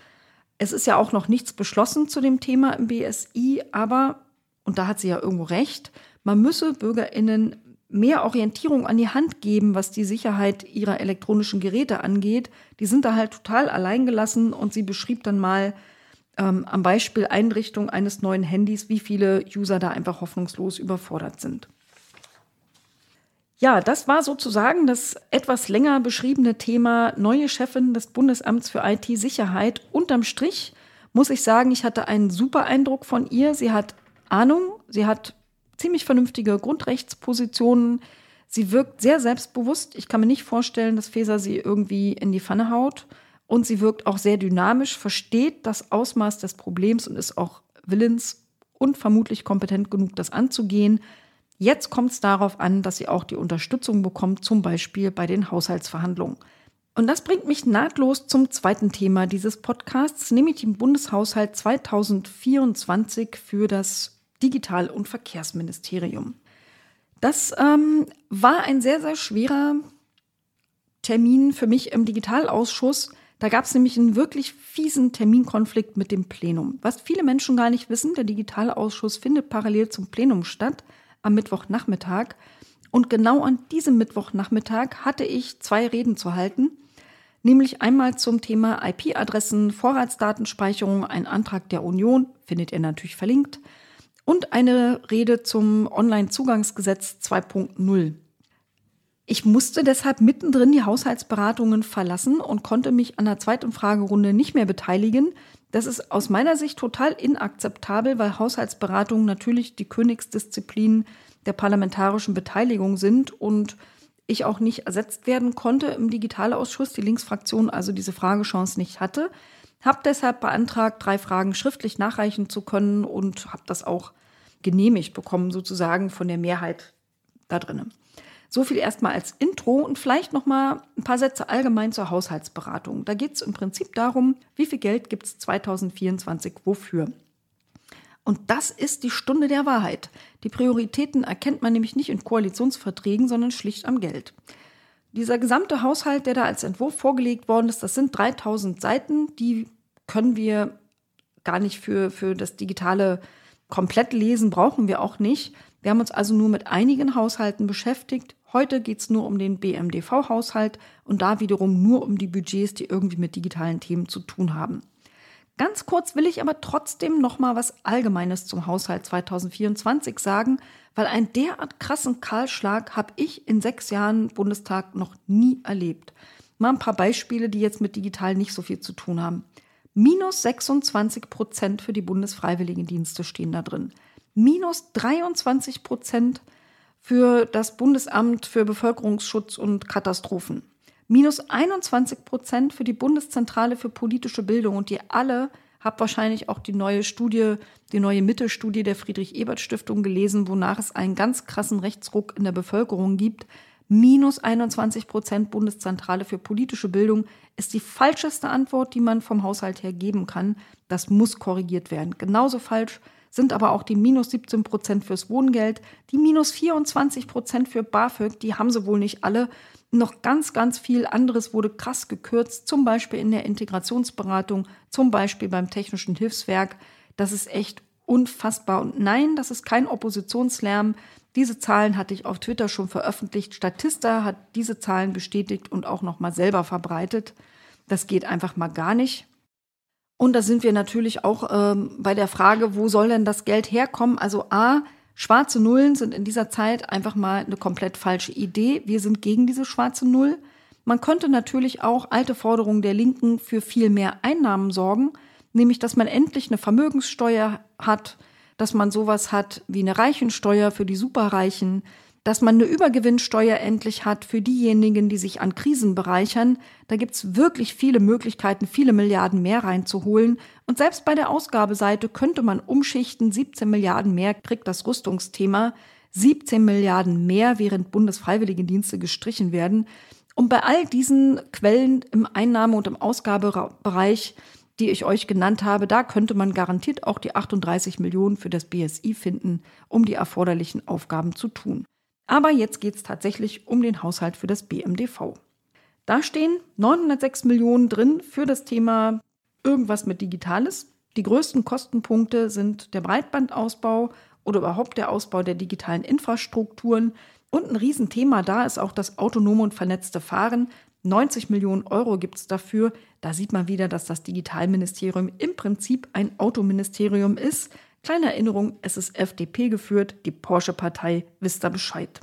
A: Es ist ja auch noch nichts beschlossen zu dem Thema im BSI, aber und da hat sie ja irgendwo recht, man müsse Bürgerinnen mehr Orientierung an die Hand geben, was die Sicherheit ihrer elektronischen Geräte angeht. Die sind da halt total alleingelassen und sie beschrieb dann mal ähm, am Beispiel Einrichtung eines neuen Handys, wie viele User da einfach hoffnungslos überfordert sind. Ja, das war sozusagen das etwas länger beschriebene Thema neue Chefin des Bundesamts für IT-Sicherheit. Unterm Strich muss ich sagen, ich hatte einen super Eindruck von ihr. Sie hat Ahnung. Sie hat ziemlich vernünftige Grundrechtspositionen. Sie wirkt sehr selbstbewusst. Ich kann mir nicht vorstellen, dass Feser sie irgendwie in die Pfanne haut. Und sie wirkt auch sehr dynamisch, versteht das Ausmaß des Problems und ist auch willens und vermutlich kompetent genug, das anzugehen. Jetzt kommt es darauf an, dass sie auch die Unterstützung bekommt, zum Beispiel bei den Haushaltsverhandlungen. Und das bringt mich nahtlos zum zweiten Thema dieses Podcasts, nämlich den Bundeshaushalt 2024 für das Digital- und Verkehrsministerium. Das ähm, war ein sehr, sehr schwerer Termin für mich im Digitalausschuss. Da gab es nämlich einen wirklich fiesen Terminkonflikt mit dem Plenum. Was viele Menschen gar nicht wissen, der Digitalausschuss findet parallel zum Plenum statt, am Mittwochnachmittag. Und genau an diesem Mittwochnachmittag hatte ich zwei Reden zu halten, nämlich einmal zum Thema IP-Adressen, Vorratsdatenspeicherung, ein Antrag der Union, findet ihr natürlich verlinkt, und eine Rede zum Onlinezugangsgesetz 2.0. Ich musste deshalb mittendrin die Haushaltsberatungen verlassen und konnte mich an der zweiten Fragerunde nicht mehr beteiligen. Das ist aus meiner Sicht total inakzeptabel, weil Haushaltsberatungen natürlich die Königsdisziplin der parlamentarischen Beteiligung sind und ich auch nicht ersetzt werden konnte im Digitalausschuss, die Linksfraktion also diese Fragechance nicht hatte. Habe deshalb beantragt, drei Fragen schriftlich nachreichen zu können und habe das auch genehmigt bekommen, sozusagen von der Mehrheit da drinnen. So viel erstmal als Intro und vielleicht noch mal ein paar Sätze allgemein zur Haushaltsberatung. Da geht es im Prinzip darum, wie viel Geld gibt es 2024 wofür. Und das ist die Stunde der Wahrheit. Die Prioritäten erkennt man nämlich nicht in Koalitionsverträgen, sondern schlicht am Geld. Dieser gesamte Haushalt, der da als Entwurf vorgelegt worden ist, das sind 3000 Seiten, die können wir gar nicht für, für das digitale komplett lesen, brauchen wir auch nicht. Wir haben uns also nur mit einigen Haushalten beschäftigt, Heute geht es nur um den BMDV-Haushalt und da wiederum nur um die Budgets, die irgendwie mit digitalen Themen zu tun haben. Ganz kurz will ich aber trotzdem noch mal was Allgemeines zum Haushalt 2024 sagen, weil einen derart krassen Kahlschlag habe ich in sechs Jahren Bundestag noch nie erlebt. Mal ein paar Beispiele, die jetzt mit digital nicht so viel zu tun haben. Minus 26 Prozent für die Bundesfreiwilligendienste stehen da drin. Minus 23 Prozent für das Bundesamt für Bevölkerungsschutz und Katastrophen. Minus 21 Prozent für die Bundeszentrale für politische Bildung. Und ihr alle habt wahrscheinlich auch die neue Studie, die neue Mitte-Studie der Friedrich-Ebert-Stiftung gelesen, wonach es einen ganz krassen Rechtsruck in der Bevölkerung gibt. Minus 21 Prozent Bundeszentrale für politische Bildung ist die falscheste Antwort, die man vom Haushalt her geben kann. Das muss korrigiert werden. Genauso falsch sind aber auch die minus 17 Prozent fürs Wohngeld, die minus 24 Prozent für BAföG, die haben sie wohl nicht alle. Noch ganz, ganz viel anderes wurde krass gekürzt, zum Beispiel in der Integrationsberatung, zum Beispiel beim Technischen Hilfswerk. Das ist echt unfassbar. Und nein, das ist kein Oppositionslärm. Diese Zahlen hatte ich auf Twitter schon veröffentlicht. Statista hat diese Zahlen bestätigt und auch noch mal selber verbreitet. Das geht einfach mal gar nicht. Und da sind wir natürlich auch ähm, bei der Frage, wo soll denn das Geld herkommen? Also A, schwarze Nullen sind in dieser Zeit einfach mal eine komplett falsche Idee. Wir sind gegen diese schwarze Null. Man könnte natürlich auch alte Forderungen der Linken für viel mehr Einnahmen sorgen, nämlich dass man endlich eine Vermögenssteuer hat, dass man sowas hat wie eine Reichensteuer für die Superreichen, dass man eine Übergewinnsteuer endlich hat für diejenigen, die sich an Krisen bereichern. Da gibt's wirklich viele Möglichkeiten, viele Milliarden mehr reinzuholen. Und selbst bei der Ausgabeseite könnte man umschichten. 17 Milliarden mehr kriegt das Rüstungsthema. 17 Milliarden mehr, während Bundesfreiwilligendienste gestrichen werden. Und bei all diesen Quellen im Einnahme- und im Ausgabebereich, die ich euch genannt habe, da könnte man garantiert auch die 38 Millionen für das BSI finden, um die erforderlichen Aufgaben zu tun. Aber jetzt geht es tatsächlich um den Haushalt für das BMDV. Da stehen 906 Millionen drin für das Thema irgendwas mit Digitales. Die größten Kostenpunkte sind der Breitbandausbau oder überhaupt der Ausbau der digitalen Infrastrukturen. Und ein Riesenthema da ist auch das autonome und vernetzte Fahren. 90 Millionen Euro gibt es dafür. Da sieht man wieder, dass das Digitalministerium im Prinzip ein Autoministerium ist. Kleine Erinnerung, es ist FDP geführt, die Porsche-Partei, wisst ihr Bescheid.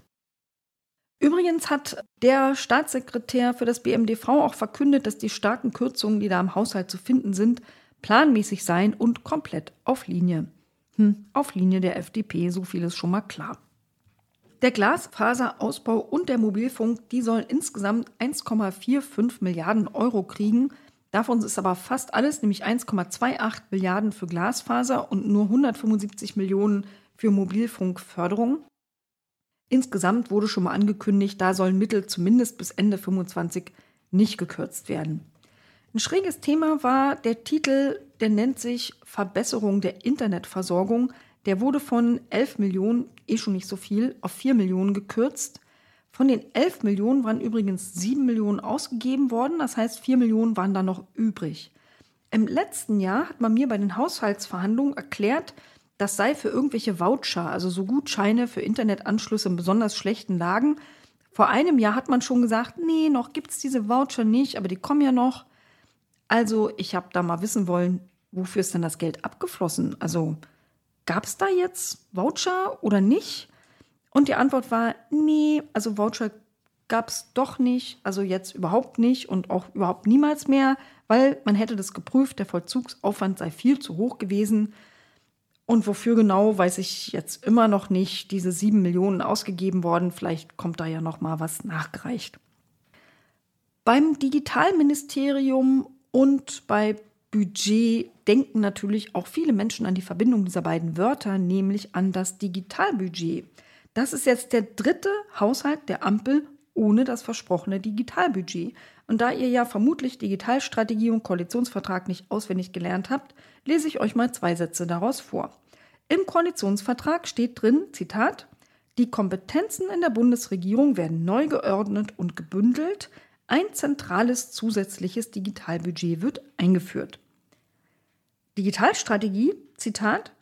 A: Übrigens hat der Staatssekretär für das BMDV auch verkündet, dass die starken Kürzungen, die da im Haushalt zu finden sind, planmäßig seien und komplett auf Linie. Hm, auf Linie der FDP, so viel ist schon mal klar. Der Glasfaserausbau und der Mobilfunk, die sollen insgesamt 1,45 Milliarden Euro kriegen. Davon ist aber fast alles, nämlich 1,28 Milliarden für Glasfaser und nur 175 Millionen für Mobilfunkförderung. Insgesamt wurde schon mal angekündigt, da sollen Mittel zumindest bis Ende 25 nicht gekürzt werden. Ein schräges Thema war der Titel, der nennt sich Verbesserung der Internetversorgung. Der wurde von 11 Millionen, eh schon nicht so viel, auf 4 Millionen gekürzt. Von den 11 Millionen waren übrigens 7 Millionen ausgegeben worden, das heißt 4 Millionen waren da noch übrig. Im letzten Jahr hat man mir bei den Haushaltsverhandlungen erklärt, das sei für irgendwelche Voucher, also so Gutscheine für Internetanschlüsse in besonders schlechten Lagen. Vor einem Jahr hat man schon gesagt, nee, noch gibt es diese Voucher nicht, aber die kommen ja noch. Also ich habe da mal wissen wollen, wofür ist denn das Geld abgeflossen? Also gab es da jetzt Voucher oder nicht? Und die Antwort war, nee, also Voucher gab es doch nicht, also jetzt überhaupt nicht und auch überhaupt niemals mehr, weil man hätte das geprüft, der Vollzugsaufwand sei viel zu hoch gewesen. Und wofür genau, weiß ich jetzt immer noch nicht. Diese sieben Millionen ausgegeben worden, vielleicht kommt da ja noch mal was nachgereicht. Beim Digitalministerium und bei Budget denken natürlich auch viele Menschen an die Verbindung dieser beiden Wörter, nämlich an das Digitalbudget. Das ist jetzt der dritte Haushalt der Ampel ohne das versprochene Digitalbudget. Und da ihr ja vermutlich Digitalstrategie und Koalitionsvertrag nicht auswendig gelernt habt, lese ich euch mal zwei Sätze daraus vor. Im Koalitionsvertrag steht drin, Zitat, die Kompetenzen in der Bundesregierung werden neu geordnet und gebündelt. Ein zentrales zusätzliches Digitalbudget wird eingeführt. Digitalstrategie, Zitat,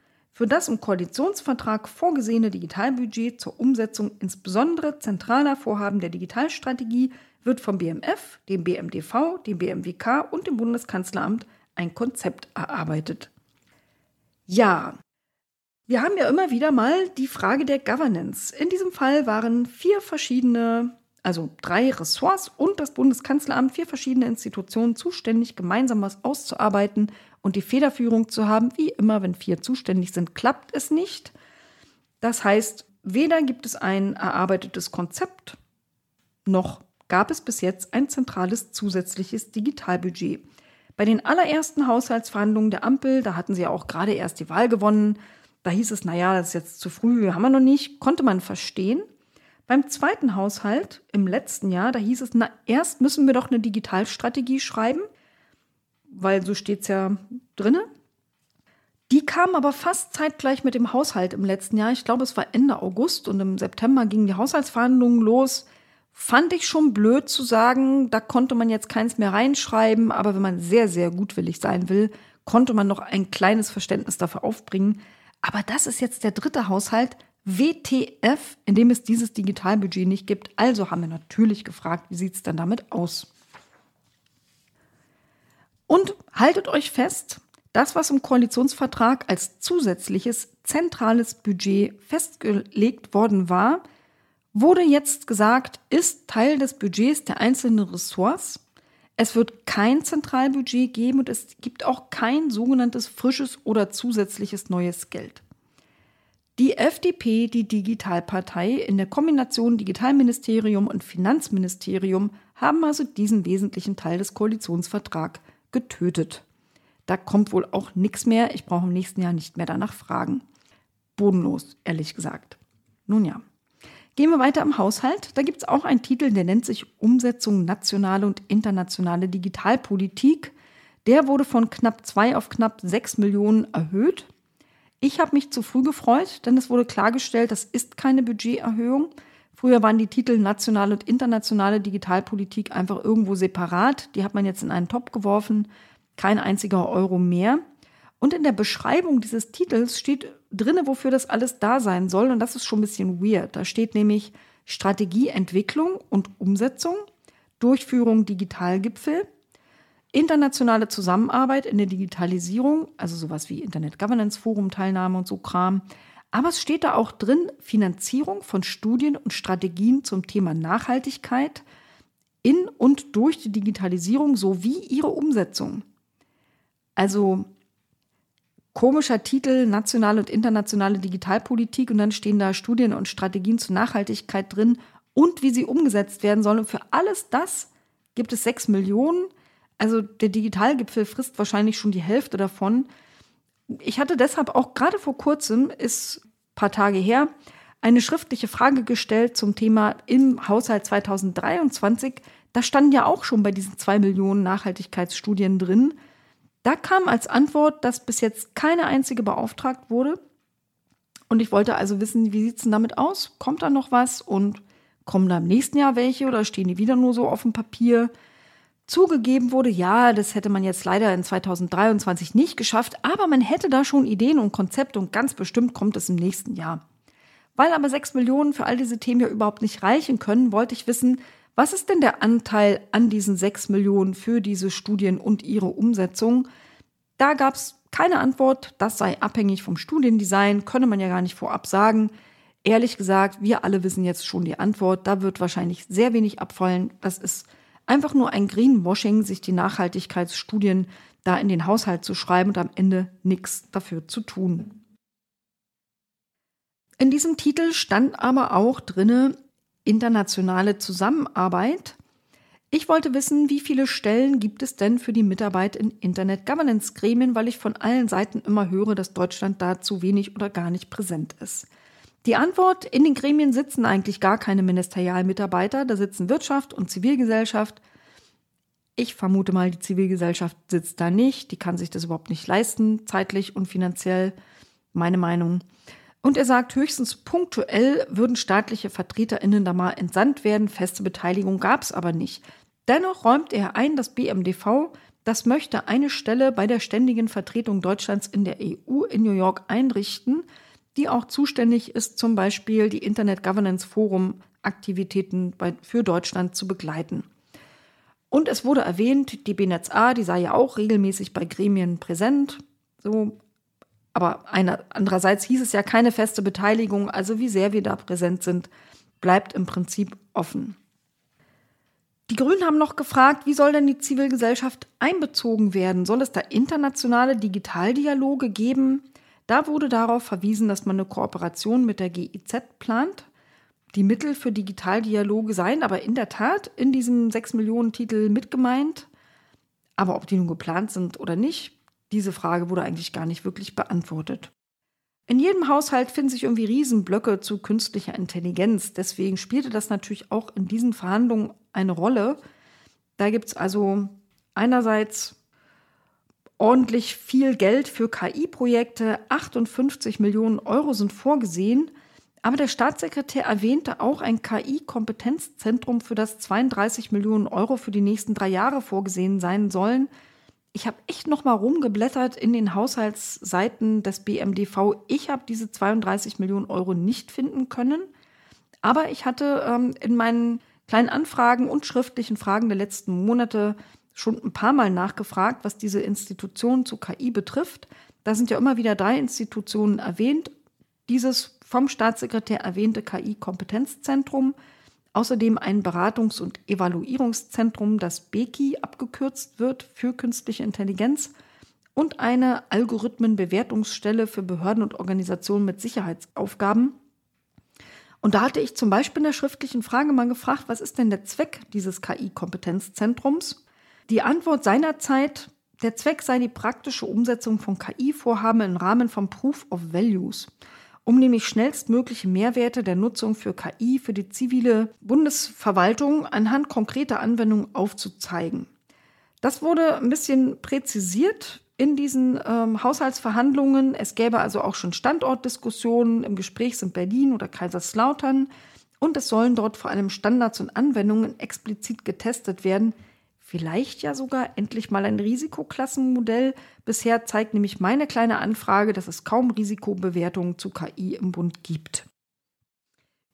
A: für das im Koalitionsvertrag vorgesehene Digitalbudget zur Umsetzung insbesondere zentraler Vorhaben der Digitalstrategie wird vom BMF, dem BMDV, dem BMWK und dem Bundeskanzleramt ein Konzept erarbeitet. Ja, wir haben ja immer wieder mal die Frage der Governance. In diesem Fall waren vier verschiedene, also drei Ressorts und das Bundeskanzleramt, vier verschiedene Institutionen zuständig, gemeinsam was auszuarbeiten und die Federführung zu haben. Wie immer, wenn vier zuständig sind, klappt es nicht. Das heißt, weder gibt es ein erarbeitetes Konzept, noch gab es bis jetzt ein zentrales zusätzliches Digitalbudget. Bei den allerersten Haushaltsverhandlungen der Ampel, da hatten sie ja auch gerade erst die Wahl gewonnen, da hieß es, naja, das ist jetzt zu früh, haben wir noch nicht, konnte man verstehen. Beim zweiten Haushalt im letzten Jahr, da hieß es, na, erst müssen wir doch eine Digitalstrategie schreiben weil so steht es ja drinne. Die kam aber fast zeitgleich mit dem Haushalt im letzten Jahr. Ich glaube, es war Ende August und im September gingen die Haushaltsverhandlungen los. Fand ich schon blöd zu sagen, da konnte man jetzt keins mehr reinschreiben, aber wenn man sehr, sehr gutwillig sein will, konnte man noch ein kleines Verständnis dafür aufbringen. Aber das ist jetzt der dritte Haushalt, WTF, in dem es dieses Digitalbudget nicht gibt. Also haben wir natürlich gefragt, wie sieht es denn damit aus? Und haltet euch fest, das, was im Koalitionsvertrag als zusätzliches zentrales Budget festgelegt worden war, wurde jetzt gesagt, ist Teil des Budgets der einzelnen Ressorts. Es wird kein Zentralbudget geben und es gibt auch kein sogenanntes frisches oder zusätzliches neues Geld. Die FDP, die Digitalpartei, in der Kombination Digitalministerium und Finanzministerium haben also diesen wesentlichen Teil des Koalitionsvertrags getötet. Da kommt wohl auch nichts mehr. Ich brauche im nächsten Jahr nicht mehr danach fragen. Bodenlos, ehrlich gesagt. Nun ja. Gehen wir weiter im Haushalt. Da gibt es auch einen Titel, der nennt sich Umsetzung nationale und internationale Digitalpolitik. Der wurde von knapp zwei auf knapp sechs Millionen erhöht. Ich habe mich zu früh gefreut, denn es wurde klargestellt, das ist keine Budgeterhöhung. Früher waren die Titel nationale und internationale Digitalpolitik einfach irgendwo separat. Die hat man jetzt in einen Topf geworfen. Kein einziger Euro mehr. Und in der Beschreibung dieses Titels steht drinne, wofür das alles da sein soll. Und das ist schon ein bisschen weird. Da steht nämlich Strategieentwicklung und Umsetzung, Durchführung Digitalgipfel, internationale Zusammenarbeit in der Digitalisierung, also sowas wie Internet Governance Forum Teilnahme und so Kram, aber es steht da auch drin, Finanzierung von Studien und Strategien zum Thema Nachhaltigkeit in und durch die Digitalisierung sowie ihre Umsetzung. Also komischer Titel, nationale und internationale Digitalpolitik und dann stehen da Studien und Strategien zur Nachhaltigkeit drin und wie sie umgesetzt werden sollen. Und für alles das gibt es sechs Millionen. Also der Digitalgipfel frisst wahrscheinlich schon die Hälfte davon. Ich hatte deshalb auch gerade vor kurzem, ist ein paar Tage her, eine schriftliche Frage gestellt zum Thema im Haushalt 2023. Da standen ja auch schon bei diesen zwei Millionen Nachhaltigkeitsstudien drin. Da kam als Antwort, dass bis jetzt keine einzige beauftragt wurde. Und ich wollte also wissen, wie sieht es denn damit aus? Kommt da noch was? Und kommen da im nächsten Jahr welche oder stehen die wieder nur so auf dem Papier? Zugegeben wurde, ja, das hätte man jetzt leider in 2023 nicht geschafft, aber man hätte da schon Ideen und Konzepte und ganz bestimmt kommt es im nächsten Jahr. Weil aber 6 Millionen für all diese Themen ja überhaupt nicht reichen können, wollte ich wissen, was ist denn der Anteil an diesen 6 Millionen für diese Studien und ihre Umsetzung? Da gab es keine Antwort, das sei abhängig vom Studiendesign, könne man ja gar nicht vorab sagen. Ehrlich gesagt, wir alle wissen jetzt schon die Antwort, da wird wahrscheinlich sehr wenig abfallen. Das ist einfach nur ein Greenwashing, sich die Nachhaltigkeitsstudien da in den Haushalt zu schreiben und am Ende nichts dafür zu tun. In diesem Titel stand aber auch drinne internationale Zusammenarbeit. Ich wollte wissen, wie viele Stellen gibt es denn für die Mitarbeit in Internet Governance Gremien, weil ich von allen Seiten immer höre, dass Deutschland da zu wenig oder gar nicht präsent ist. Die Antwort, in den Gremien sitzen eigentlich gar keine Ministerialmitarbeiter, da sitzen Wirtschaft und Zivilgesellschaft. Ich vermute mal, die Zivilgesellschaft sitzt da nicht, die kann sich das überhaupt nicht leisten, zeitlich und finanziell, meine Meinung. Und er sagt, höchstens punktuell würden staatliche VertreterInnen da mal entsandt werden, feste Beteiligung gab es aber nicht. Dennoch räumt er ein, dass BMDV das möchte eine Stelle bei der ständigen Vertretung Deutschlands in der EU in New York einrichten, die auch zuständig ist, zum Beispiel die Internet Governance Forum Aktivitäten bei, für Deutschland zu begleiten. Und es wurde erwähnt, die BNetzA, die sei ja auch regelmäßig bei Gremien präsent. So, aber einer, andererseits hieß es ja keine feste Beteiligung, also wie sehr wir da präsent sind, bleibt im Prinzip offen. Die Grünen haben noch gefragt, wie soll denn die Zivilgesellschaft einbezogen werden? Soll es da internationale Digitaldialoge geben? Da wurde darauf verwiesen, dass man eine Kooperation mit der GIZ plant. Die Mittel für Digitaldialoge seien aber in der Tat in diesem 6 Millionen Titel mitgemeint. Aber ob die nun geplant sind oder nicht, diese Frage wurde eigentlich gar nicht wirklich beantwortet. In jedem Haushalt finden sich irgendwie Riesenblöcke zu künstlicher Intelligenz. Deswegen spielte das natürlich auch in diesen Verhandlungen eine Rolle. Da gibt es also einerseits ordentlich viel Geld für KI-Projekte. 58 Millionen Euro sind vorgesehen. Aber der Staatssekretär erwähnte auch ein KI-Kompetenzzentrum, für das 32 Millionen Euro für die nächsten drei Jahre vorgesehen sein sollen. Ich habe echt noch mal rumgeblättert in den Haushaltsseiten des BMDV. Ich habe diese 32 Millionen Euro nicht finden können. Aber ich hatte ähm, in meinen kleinen Anfragen und schriftlichen Fragen der letzten Monate schon ein paar Mal nachgefragt, was diese Institutionen zu KI betrifft. Da sind ja immer wieder drei Institutionen erwähnt. Dieses vom Staatssekretär erwähnte KI-Kompetenzzentrum, außerdem ein Beratungs- und Evaluierungszentrum, das BEKI abgekürzt wird für künstliche Intelligenz und eine Algorithmenbewertungsstelle für Behörden und Organisationen mit Sicherheitsaufgaben. Und da hatte ich zum Beispiel in der schriftlichen Frage mal gefragt, was ist denn der Zweck dieses KI-Kompetenzzentrums? Die Antwort seinerzeit, der Zweck sei die praktische Umsetzung von KI-Vorhaben im Rahmen von Proof of Values, um nämlich schnellstmögliche Mehrwerte der Nutzung für KI für die zivile Bundesverwaltung anhand konkreter Anwendungen aufzuzeigen. Das wurde ein bisschen präzisiert in diesen ähm, Haushaltsverhandlungen. Es gäbe also auch schon Standortdiskussionen. Im Gespräch sind Berlin oder Kaiserslautern. Und es sollen dort vor allem Standards und Anwendungen explizit getestet werden, Vielleicht ja sogar endlich mal ein Risikoklassenmodell. Bisher zeigt nämlich meine kleine Anfrage, dass es kaum Risikobewertungen zu KI im Bund gibt.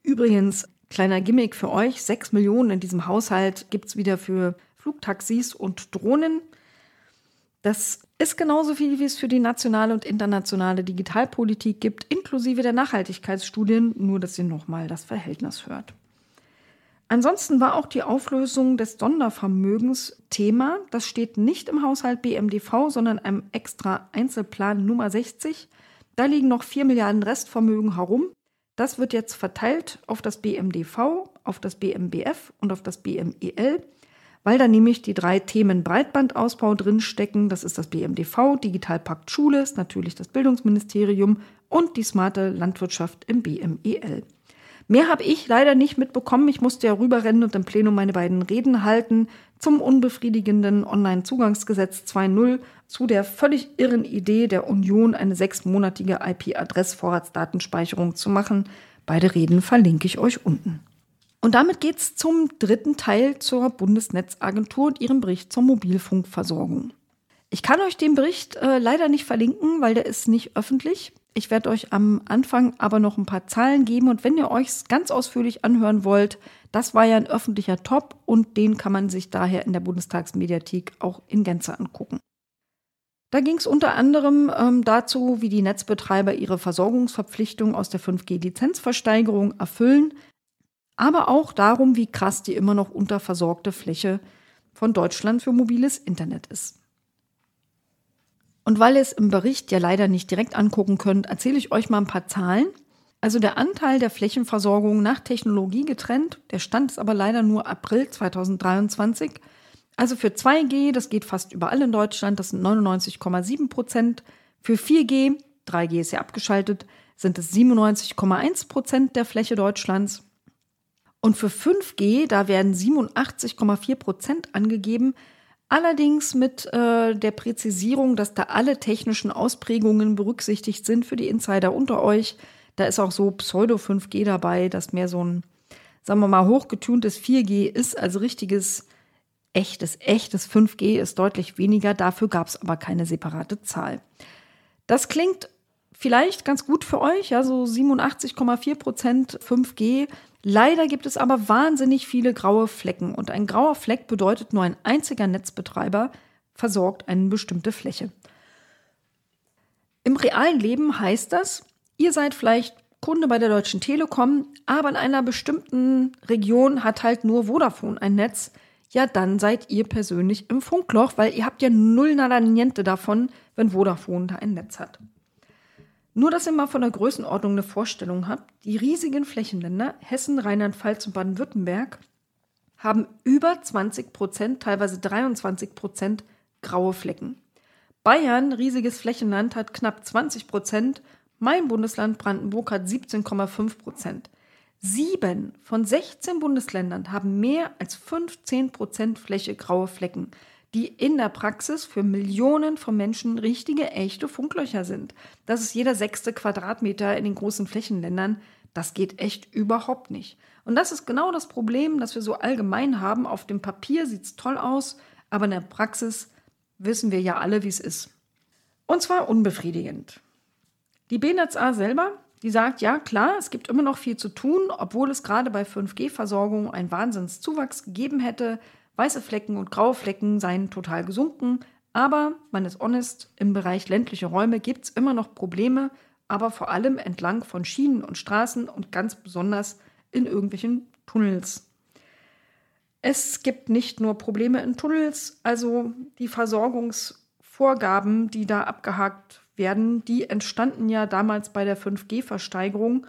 A: Übrigens, kleiner Gimmick für euch, 6 Millionen in diesem Haushalt gibt es wieder für Flugtaxis und Drohnen. Das ist genauso viel, wie es für die nationale und internationale Digitalpolitik gibt, inklusive der Nachhaltigkeitsstudien, nur dass ihr nochmal das Verhältnis hört. Ansonsten war auch die Auflösung des Sondervermögens Thema. Das steht nicht im Haushalt BMDV, sondern einem extra Einzelplan Nummer 60. Da liegen noch 4 Milliarden Restvermögen herum. Das wird jetzt verteilt auf das BMDV, auf das BMBF und auf das BMEL. weil da nämlich die drei Themen Breitbandausbau drinstecken. Das ist das BMDV, Digitalpakt Schule, ist natürlich das Bildungsministerium und die smarte Landwirtschaft im BMEL. Mehr habe ich leider nicht mitbekommen. Ich musste ja rüberrennen und im Plenum meine beiden Reden halten zum unbefriedigenden Onlinezugangsgesetz 2.0, zu der völlig irren Idee der Union, eine sechsmonatige IP-Adressvorratsdatenspeicherung zu machen. Beide Reden verlinke ich euch unten. Und damit geht's zum dritten Teil zur Bundesnetzagentur und ihrem Bericht zur Mobilfunkversorgung. Ich kann euch den Bericht äh, leider nicht verlinken, weil der ist nicht öffentlich. Ich werde euch am Anfang aber noch ein paar Zahlen geben und wenn ihr euch ganz ausführlich anhören wollt, das war ja ein öffentlicher Top und den kann man sich daher in der Bundestagsmediathek auch in Gänze angucken. Da ging es unter anderem ähm, dazu, wie die Netzbetreiber ihre Versorgungsverpflichtung aus der 5G-Lizenzversteigerung erfüllen, aber auch darum, wie krass die immer noch unterversorgte Fläche von Deutschland für mobiles Internet ist. Und weil ihr es im Bericht ja leider nicht direkt angucken könnt, erzähle ich euch mal ein paar Zahlen. Also der Anteil der Flächenversorgung nach Technologie getrennt, der Stand ist aber leider nur April 2023. Also für 2G, das geht fast überall in Deutschland, das sind 99,7 Prozent. Für 4G, 3G ist ja abgeschaltet, sind es 97,1 Prozent der Fläche Deutschlands. Und für 5G, da werden 87,4 Prozent angegeben, Allerdings mit äh, der Präzisierung, dass da alle technischen Ausprägungen berücksichtigt sind für die Insider unter euch. Da ist auch so Pseudo 5G dabei, das mehr so ein, sagen wir mal, hochgetuntes 4G ist, also richtiges, echtes, echtes 5G ist deutlich weniger. Dafür gab es aber keine separate Zahl. Das klingt vielleicht ganz gut für euch, ja, so 87,4 Prozent 5G Leider gibt es aber wahnsinnig viele graue Flecken und ein grauer Fleck bedeutet nur ein einziger Netzbetreiber versorgt eine bestimmte Fläche. Im realen Leben heißt das, ihr seid vielleicht Kunde bei der Deutschen Telekom, aber in einer bestimmten Region hat halt nur Vodafone ein Netz. Ja, dann seid ihr persönlich im Funkloch, weil ihr habt ja null nada niente davon, wenn Vodafone da ein Netz hat. Nur, dass ihr mal von der Größenordnung eine Vorstellung habt, die riesigen Flächenländer Hessen, Rheinland-Pfalz und Baden-Württemberg haben über 20 Prozent, teilweise 23 Prozent graue Flecken. Bayern, riesiges Flächenland, hat knapp 20 Prozent. Mein Bundesland Brandenburg hat 17,5 Prozent. Sieben von 16 Bundesländern haben mehr als 15 Prozent Fläche graue Flecken die in der Praxis für Millionen von Menschen richtige, echte Funklöcher sind. Das ist jeder sechste Quadratmeter in den großen Flächenländern. Das geht echt überhaupt nicht. Und das ist genau das Problem, das wir so allgemein haben. Auf dem Papier sieht es toll aus, aber in der Praxis wissen wir ja alle, wie es ist. Und zwar unbefriedigend. Die BNetzA selber, die sagt, ja klar, es gibt immer noch viel zu tun, obwohl es gerade bei 5G-Versorgung einen Wahnsinnszuwachs gegeben hätte. Weiße Flecken und graue Flecken seien total gesunken, aber man ist honest, im Bereich ländliche Räume gibt es immer noch Probleme, aber vor allem entlang von Schienen und Straßen und ganz besonders in irgendwelchen Tunnels. Es gibt nicht nur Probleme in Tunnels, also die Versorgungsvorgaben, die da abgehakt werden, die entstanden ja damals bei der 5G-Versteigerung.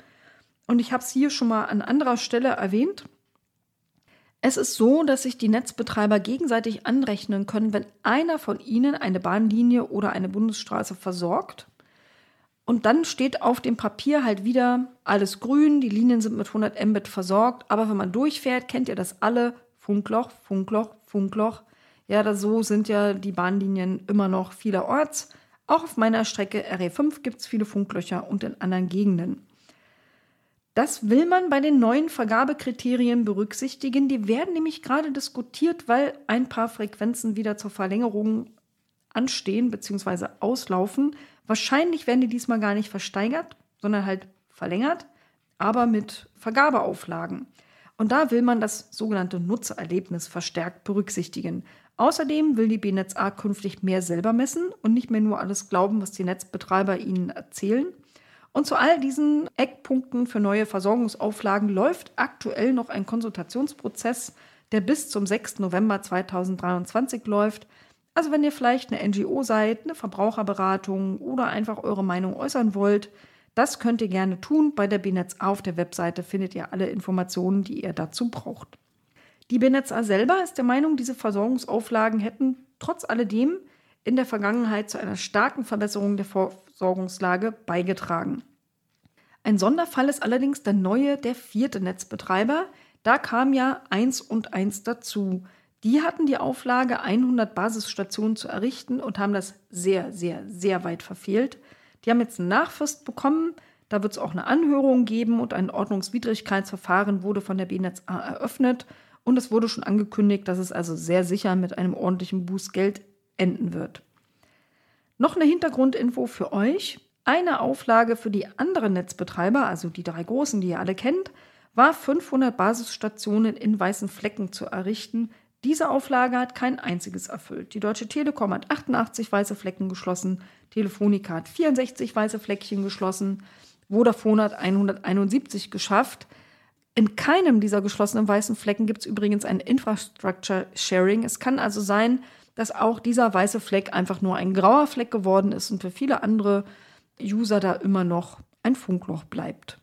A: Und ich habe es hier schon mal an anderer Stelle erwähnt. Es ist so, dass sich die Netzbetreiber gegenseitig anrechnen können, wenn einer von ihnen eine Bahnlinie oder eine Bundesstraße versorgt. Und dann steht auf dem Papier halt wieder alles grün, die Linien sind mit 100 Mbit versorgt, aber wenn man durchfährt, kennt ihr das alle, Funkloch, Funkloch, Funkloch. Ja, so sind ja die Bahnlinien immer noch vielerorts. Auch auf meiner Strecke RE5 gibt es viele Funklöcher und in anderen Gegenden. Das will man bei den neuen Vergabekriterien berücksichtigen. Die werden nämlich gerade diskutiert, weil ein paar Frequenzen wieder zur Verlängerung anstehen bzw. auslaufen. Wahrscheinlich werden die diesmal gar nicht versteigert, sondern halt verlängert, aber mit Vergabeauflagen. Und da will man das sogenannte Nutzererlebnis verstärkt berücksichtigen. Außerdem will die BNetzA künftig mehr selber messen und nicht mehr nur alles glauben, was die Netzbetreiber ihnen erzählen. Und zu all diesen Eckpunkten für neue Versorgungsauflagen läuft aktuell noch ein Konsultationsprozess, der bis zum 6. November 2023 läuft. Also wenn ihr vielleicht eine NGO seid, eine Verbraucherberatung oder einfach eure Meinung äußern wollt, das könnt ihr gerne tun. Bei der BNetz auf der Webseite findet ihr alle Informationen, die ihr dazu braucht. Die BNetzA selber ist der Meinung, diese Versorgungsauflagen hätten trotz alledem in der Vergangenheit zu einer starken Verbesserung der Versorgungslage beigetragen. Ein Sonderfall ist allerdings der neue, der vierte Netzbetreiber. Da kam ja eins und eins dazu. Die hatten die Auflage, 100 Basisstationen zu errichten und haben das sehr, sehr, sehr weit verfehlt. Die haben jetzt einen Nachfrist bekommen. Da wird es auch eine Anhörung geben und ein Ordnungswidrigkeitsverfahren wurde von der BNetzA eröffnet. Und es wurde schon angekündigt, dass es also sehr sicher mit einem ordentlichen Bußgeld enden wird. Noch eine Hintergrundinfo für euch. Eine Auflage für die anderen Netzbetreiber, also die drei großen, die ihr alle kennt, war 500 Basisstationen in weißen Flecken zu errichten. Diese Auflage hat kein einziges erfüllt. Die Deutsche Telekom hat 88 weiße Flecken geschlossen, Telefonica hat 64 weiße Fleckchen geschlossen, Vodafone hat 171 geschafft. In keinem dieser geschlossenen weißen Flecken gibt es übrigens ein Infrastructure Sharing. Es kann also sein, dass auch dieser weiße Fleck einfach nur ein grauer Fleck geworden ist und für viele andere User da immer noch ein Funkloch bleibt.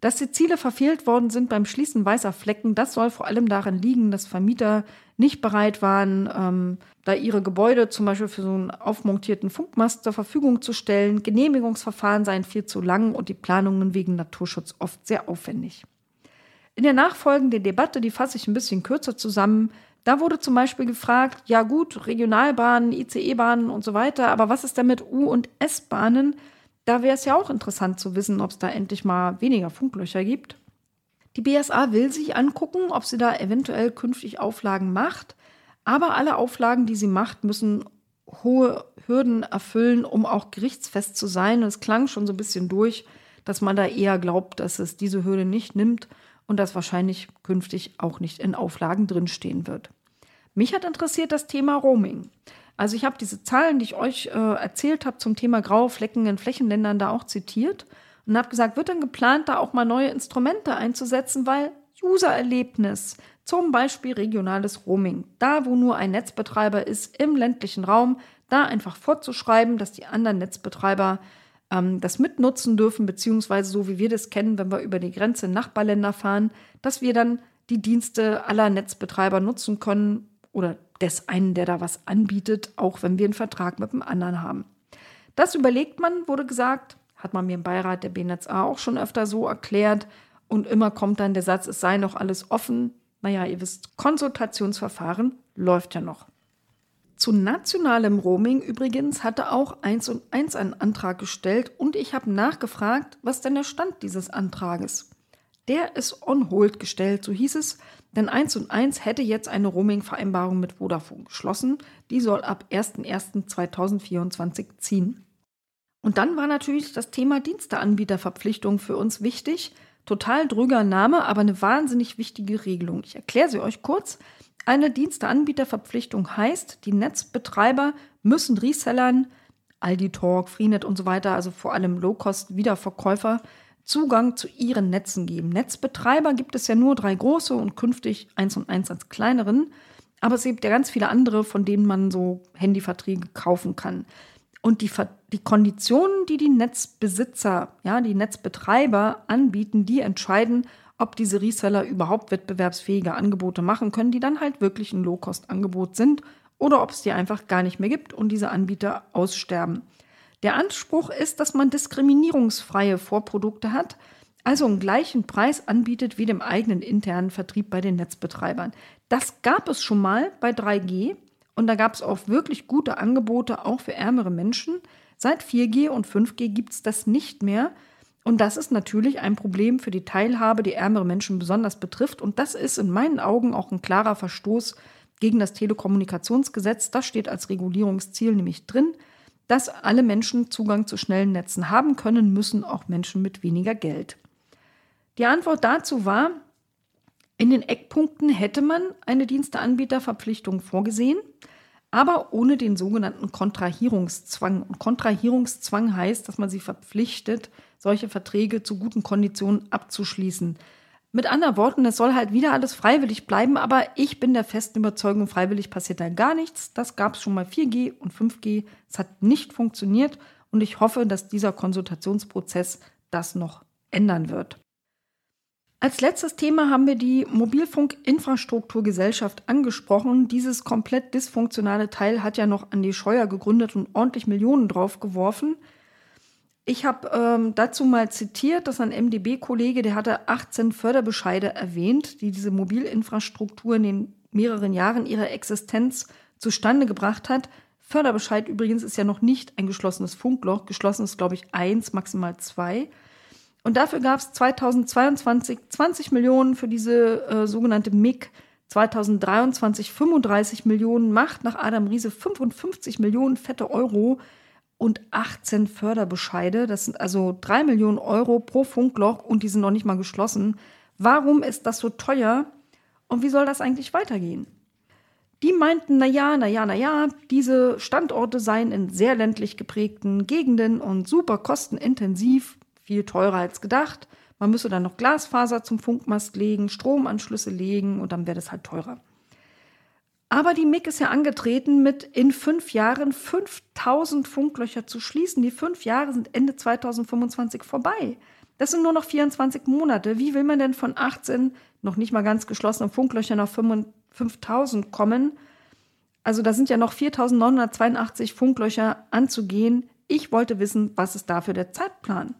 A: Dass die Ziele verfehlt worden sind beim Schließen weißer Flecken, das soll vor allem daran liegen, dass Vermieter nicht bereit waren, ähm, da ihre Gebäude zum Beispiel für so einen aufmontierten Funkmast zur Verfügung zu stellen. Genehmigungsverfahren seien viel zu lang und die Planungen wegen Naturschutz oft sehr aufwendig. In der nachfolgenden Debatte, die fasse ich ein bisschen kürzer zusammen, da wurde zum Beispiel gefragt, ja gut, Regionalbahnen, ICE-Bahnen und so weiter, aber was ist denn mit U- und S-Bahnen? Da wäre es ja auch interessant zu wissen, ob es da endlich mal weniger Funklöcher gibt. Die BSA will sich angucken, ob sie da eventuell künftig Auflagen macht, aber alle Auflagen, die sie macht, müssen hohe Hürden erfüllen, um auch gerichtsfest zu sein. Und es klang schon so ein bisschen durch, dass man da eher glaubt, dass es diese Hürde nicht nimmt und das wahrscheinlich künftig auch nicht in Auflagen drinstehen wird. Mich hat interessiert das Thema Roaming. Also ich habe diese Zahlen, die ich euch äh, erzählt habe zum Thema graue Flecken in Flächenländern da auch zitiert und habe gesagt, wird dann geplant, da auch mal neue Instrumente einzusetzen, weil Usererlebnis, zum Beispiel regionales Roaming, da wo nur ein Netzbetreiber ist im ländlichen Raum, da einfach vorzuschreiben, dass die anderen Netzbetreiber ähm, das mitnutzen dürfen, beziehungsweise so wie wir das kennen, wenn wir über die Grenze in Nachbarländer fahren, dass wir dann die Dienste aller Netzbetreiber nutzen können oder des einen, der da was anbietet, auch wenn wir einen Vertrag mit dem anderen haben. Das überlegt man, wurde gesagt, hat man mir im Beirat der BNetzA auch schon öfter so erklärt. Und immer kommt dann der Satz, es sei noch alles offen. Naja, ihr wisst, Konsultationsverfahren läuft ja noch. Zu nationalem Roaming übrigens hatte auch 1 und 1 einen Antrag gestellt und ich habe nachgefragt, was denn der Stand dieses Antrages. Der ist on hold gestellt, so hieß es, denn 1 und 1 hätte jetzt eine Roaming-Vereinbarung mit Vodafone geschlossen. Die soll ab 01.01.2024 ziehen. Und dann war natürlich das Thema Diensteanbieterverpflichtung für uns wichtig. Total drüger Name, aber eine wahnsinnig wichtige Regelung. Ich erkläre sie euch kurz. Eine Diensteanbieterverpflichtung heißt, die Netzbetreiber müssen Resellern, Aldi Talk, Freenet und so weiter, also vor allem Low-Cost-Wiederverkäufer, Zugang zu ihren Netzen geben. Netzbetreiber gibt es ja nur drei große und künftig eins und eins als kleineren. Aber es gibt ja ganz viele andere, von denen man so Handyverträge kaufen kann. Und die, die Konditionen, die die Netzbesitzer, ja, die Netzbetreiber anbieten, die entscheiden, ob diese Reseller überhaupt wettbewerbsfähige Angebote machen können, die dann halt wirklich ein Low-Cost-Angebot sind oder ob es die einfach gar nicht mehr gibt und diese Anbieter aussterben. Der Anspruch ist, dass man diskriminierungsfreie Vorprodukte hat, also einen gleichen Preis anbietet wie dem eigenen internen Vertrieb bei den Netzbetreibern. Das gab es schon mal bei 3G und da gab es auch wirklich gute Angebote, auch für ärmere Menschen. Seit 4G und 5G gibt es das nicht mehr. Und das ist natürlich ein Problem für die Teilhabe, die ärmere Menschen besonders betrifft. Und das ist in meinen Augen auch ein klarer Verstoß gegen das Telekommunikationsgesetz. Das steht als Regulierungsziel nämlich drin, dass alle Menschen Zugang zu schnellen Netzen haben können, müssen auch Menschen mit weniger Geld. Die Antwort dazu war, in den Eckpunkten hätte man eine Diensteanbieterverpflichtung vorgesehen, aber ohne den sogenannten Kontrahierungszwang. Und Kontrahierungszwang heißt, dass man sie verpflichtet, solche Verträge zu guten Konditionen abzuschließen. Mit anderen Worten, es soll halt wieder alles freiwillig bleiben, aber ich bin der festen Überzeugung, freiwillig passiert da gar nichts. Das gab es schon mal 4G und 5G. Es hat nicht funktioniert und ich hoffe, dass dieser Konsultationsprozess das noch ändern wird. Als letztes Thema haben wir die Mobilfunkinfrastrukturgesellschaft angesprochen. Dieses komplett dysfunktionale Teil hat ja noch Andi Scheuer gegründet und ordentlich Millionen draufgeworfen. Ich habe ähm, dazu mal zitiert, dass ein MDB-Kollege, der hatte 18 Förderbescheide erwähnt, die diese Mobilinfrastruktur in den mehreren Jahren ihrer Existenz zustande gebracht hat. Förderbescheid übrigens ist ja noch nicht ein geschlossenes Funkloch. Geschlossen ist, glaube ich, eins, maximal zwei. Und dafür gab es 2022 20 Millionen für diese äh, sogenannte MIG, 2023 35 Millionen, macht nach Adam Riese 55 Millionen fette Euro und 18 Förderbescheide. Das sind also 3 Millionen Euro pro Funkloch und die sind noch nicht mal geschlossen. Warum ist das so teuer und wie soll das eigentlich weitergehen? Die meinten, na ja, na ja, na ja, diese Standorte seien in sehr ländlich geprägten Gegenden und super kostenintensiv viel teurer als gedacht. Man müsse dann noch Glasfaser zum Funkmast legen, Stromanschlüsse legen und dann wäre das halt teurer. Aber die MIG ist ja angetreten, mit in fünf Jahren 5000 Funklöcher zu schließen. Die fünf Jahre sind Ende 2025 vorbei. Das sind nur noch 24 Monate. Wie will man denn von 18 noch nicht mal ganz geschlossenen Funklöchern auf 5000 kommen? Also da sind ja noch 4982 Funklöcher anzugehen. Ich wollte wissen, was ist dafür der Zeitplan?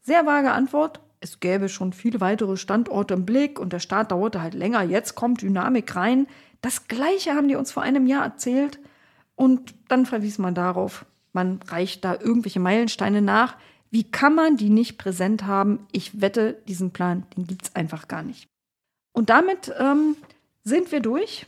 A: Sehr vage Antwort. Es gäbe schon viele weitere Standorte im Blick und der Start dauerte halt länger. Jetzt kommt Dynamik rein. Das Gleiche haben die uns vor einem Jahr erzählt. Und dann verwies man darauf, man reicht da irgendwelche Meilensteine nach. Wie kann man die nicht präsent haben? Ich wette, diesen Plan, den gibt es einfach gar nicht. Und damit ähm, sind wir durch.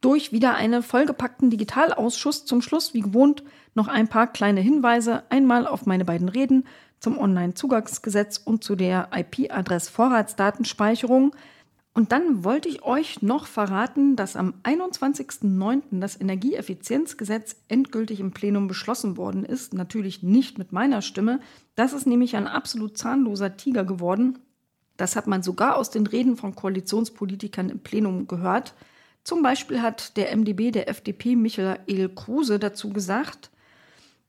A: Durch wieder einen vollgepackten Digitalausschuss. Zum Schluss, wie gewohnt, noch ein paar kleine Hinweise. Einmal auf meine beiden Reden zum Onlinezugangsgesetz und zu der IP-Adress-Vorratsdatenspeicherung. Und dann wollte ich euch noch verraten, dass am 21.09. das Energieeffizienzgesetz endgültig im Plenum beschlossen worden ist. Natürlich nicht mit meiner Stimme. Das ist nämlich ein absolut zahnloser Tiger geworden. Das hat man sogar aus den Reden von Koalitionspolitikern im Plenum gehört. Zum Beispiel hat der MdB der FDP Michael Kruse dazu gesagt,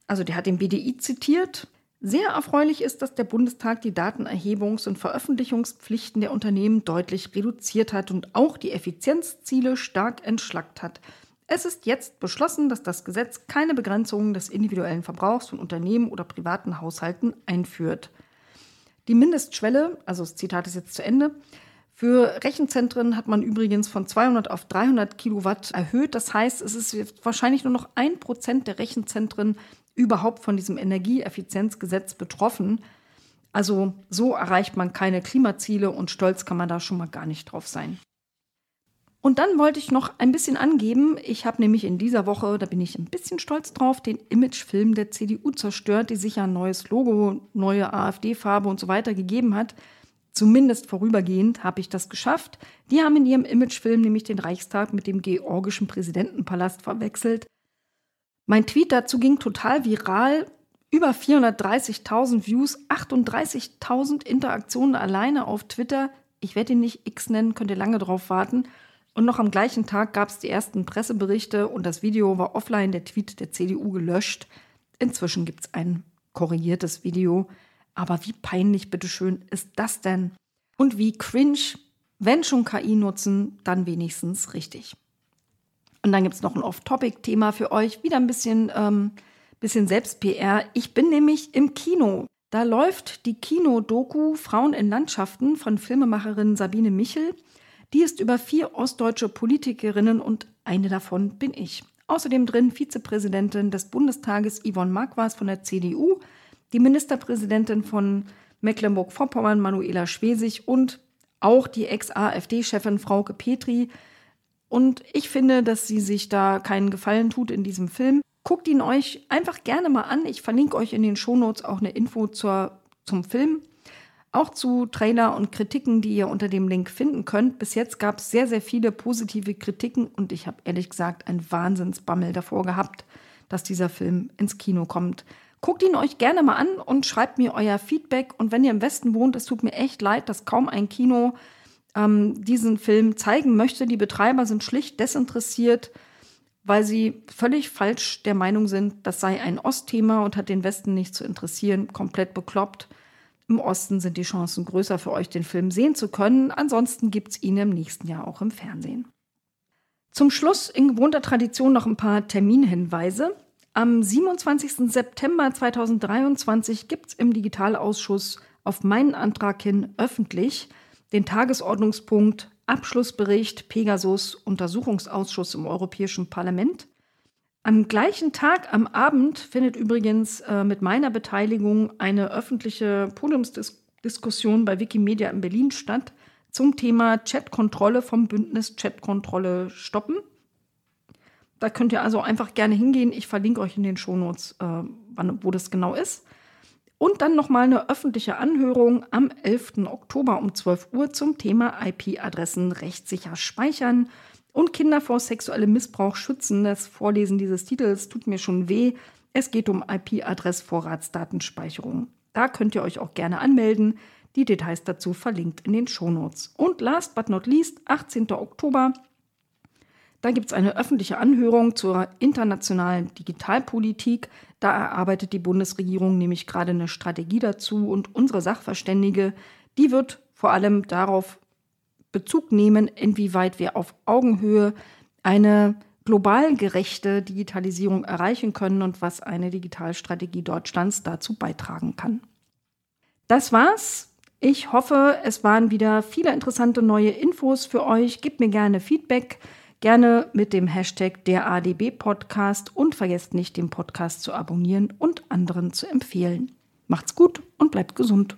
A: also der hat den BDI zitiert, sehr erfreulich ist, dass der Bundestag die Datenerhebungs- und Veröffentlichungspflichten der Unternehmen deutlich reduziert hat und auch die Effizienzziele stark entschlackt hat. Es ist jetzt beschlossen, dass das Gesetz keine Begrenzungen des individuellen Verbrauchs von Unternehmen oder privaten Haushalten einführt. Die Mindestschwelle, also das Zitat ist jetzt zu Ende, für Rechenzentren hat man übrigens von 200 auf 300 Kilowatt erhöht. Das heißt, es ist wahrscheinlich nur noch ein Prozent der Rechenzentren überhaupt von diesem Energieeffizienzgesetz betroffen. Also so erreicht man keine Klimaziele und stolz kann man da schon mal gar nicht drauf sein. Und dann wollte ich noch ein bisschen angeben, ich habe nämlich in dieser Woche, da bin ich ein bisschen stolz drauf, den Imagefilm der CDU zerstört, die sich ja ein neues Logo, neue AfD-Farbe und so weiter gegeben hat. Zumindest vorübergehend habe ich das geschafft. Die haben in ihrem Imagefilm nämlich den Reichstag mit dem georgischen Präsidentenpalast verwechselt. Mein Tweet dazu ging total viral. Über 430.000 Views, 38.000 Interaktionen alleine auf Twitter. Ich werde ihn nicht X nennen, könnt ihr lange drauf warten. Und noch am gleichen Tag gab es die ersten Presseberichte und das Video war offline, der Tweet der CDU gelöscht. Inzwischen gibt es ein korrigiertes Video. Aber wie peinlich, bitteschön, ist das denn? Und wie cringe, wenn schon KI nutzen, dann wenigstens richtig. Und dann gibt es noch ein Off-Topic-Thema für euch. Wieder ein bisschen, ähm, bisschen Selbst-PR. Ich bin nämlich im Kino. Da läuft die Kino-Doku Frauen in Landschaften von Filmemacherin Sabine Michel. Die ist über vier ostdeutsche Politikerinnen und eine davon bin ich. Außerdem drin Vizepräsidentin des Bundestages Yvonne Marquardt von der CDU, die Ministerpräsidentin von Mecklenburg-Vorpommern Manuela Schwesig und auch die Ex-AfD-Chefin Frauke Petri, und ich finde, dass sie sich da keinen Gefallen tut in diesem Film. Guckt ihn euch einfach gerne mal an. Ich verlinke euch in den Shownotes auch eine Info zur, zum Film. Auch zu Trailer und Kritiken, die ihr unter dem Link finden könnt. Bis jetzt gab es sehr, sehr viele positive Kritiken und ich habe ehrlich gesagt einen Wahnsinnsbammel davor gehabt, dass dieser Film ins Kino kommt. Guckt ihn euch gerne mal an und schreibt mir euer Feedback. Und wenn ihr im Westen wohnt, es tut mir echt leid, dass kaum ein Kino ähm, diesen Film zeigen möchte. Die Betreiber sind schlicht desinteressiert, weil sie völlig falsch der Meinung sind, das sei ein Ostthema und hat den Westen nicht zu interessieren, komplett bekloppt. Im Osten sind die Chancen größer für euch, den Film sehen zu können. Ansonsten gibt es ihn im nächsten Jahr auch im Fernsehen. Zum Schluss in gewohnter Tradition noch ein paar Terminhinweise. Am 27. September 2023 gibt es im Digitalausschuss auf meinen Antrag hin öffentlich den Tagesordnungspunkt Abschlussbericht Pegasus Untersuchungsausschuss im Europäischen Parlament. Am gleichen Tag, am Abend, findet übrigens äh, mit meiner Beteiligung eine öffentliche Podiumsdiskussion bei Wikimedia in Berlin statt zum Thema Chatkontrolle vom Bündnis Chatkontrolle stoppen. Da könnt ihr also einfach gerne hingehen. Ich verlinke euch in den Shownotes, äh, wann, wo das genau ist. Und dann nochmal eine öffentliche Anhörung am 11. Oktober um 12 Uhr zum Thema IP-Adressen rechtssicher speichern und Kinder vor sexuellem Missbrauch schützen. Das Vorlesen dieses Titels tut mir schon weh. Es geht um IP-Adress-Vorratsdatenspeicherung. Da könnt ihr euch auch gerne anmelden. Die Details dazu verlinkt in den Shownotes. Und last but not least, 18. Oktober da gibt es eine öffentliche Anhörung zur internationalen Digitalpolitik. Da erarbeitet die Bundesregierung nämlich gerade eine Strategie dazu und unsere Sachverständige, die wird vor allem darauf Bezug nehmen, inwieweit wir auf Augenhöhe eine global gerechte Digitalisierung erreichen können und was eine Digitalstrategie Deutschlands dazu beitragen kann. Das war's. Ich hoffe, es waren wieder viele interessante neue Infos für euch. Gebt mir gerne Feedback. Gerne mit dem Hashtag der ADB Podcast und vergesst nicht, den Podcast zu abonnieren und anderen zu empfehlen. Macht's gut und bleibt gesund.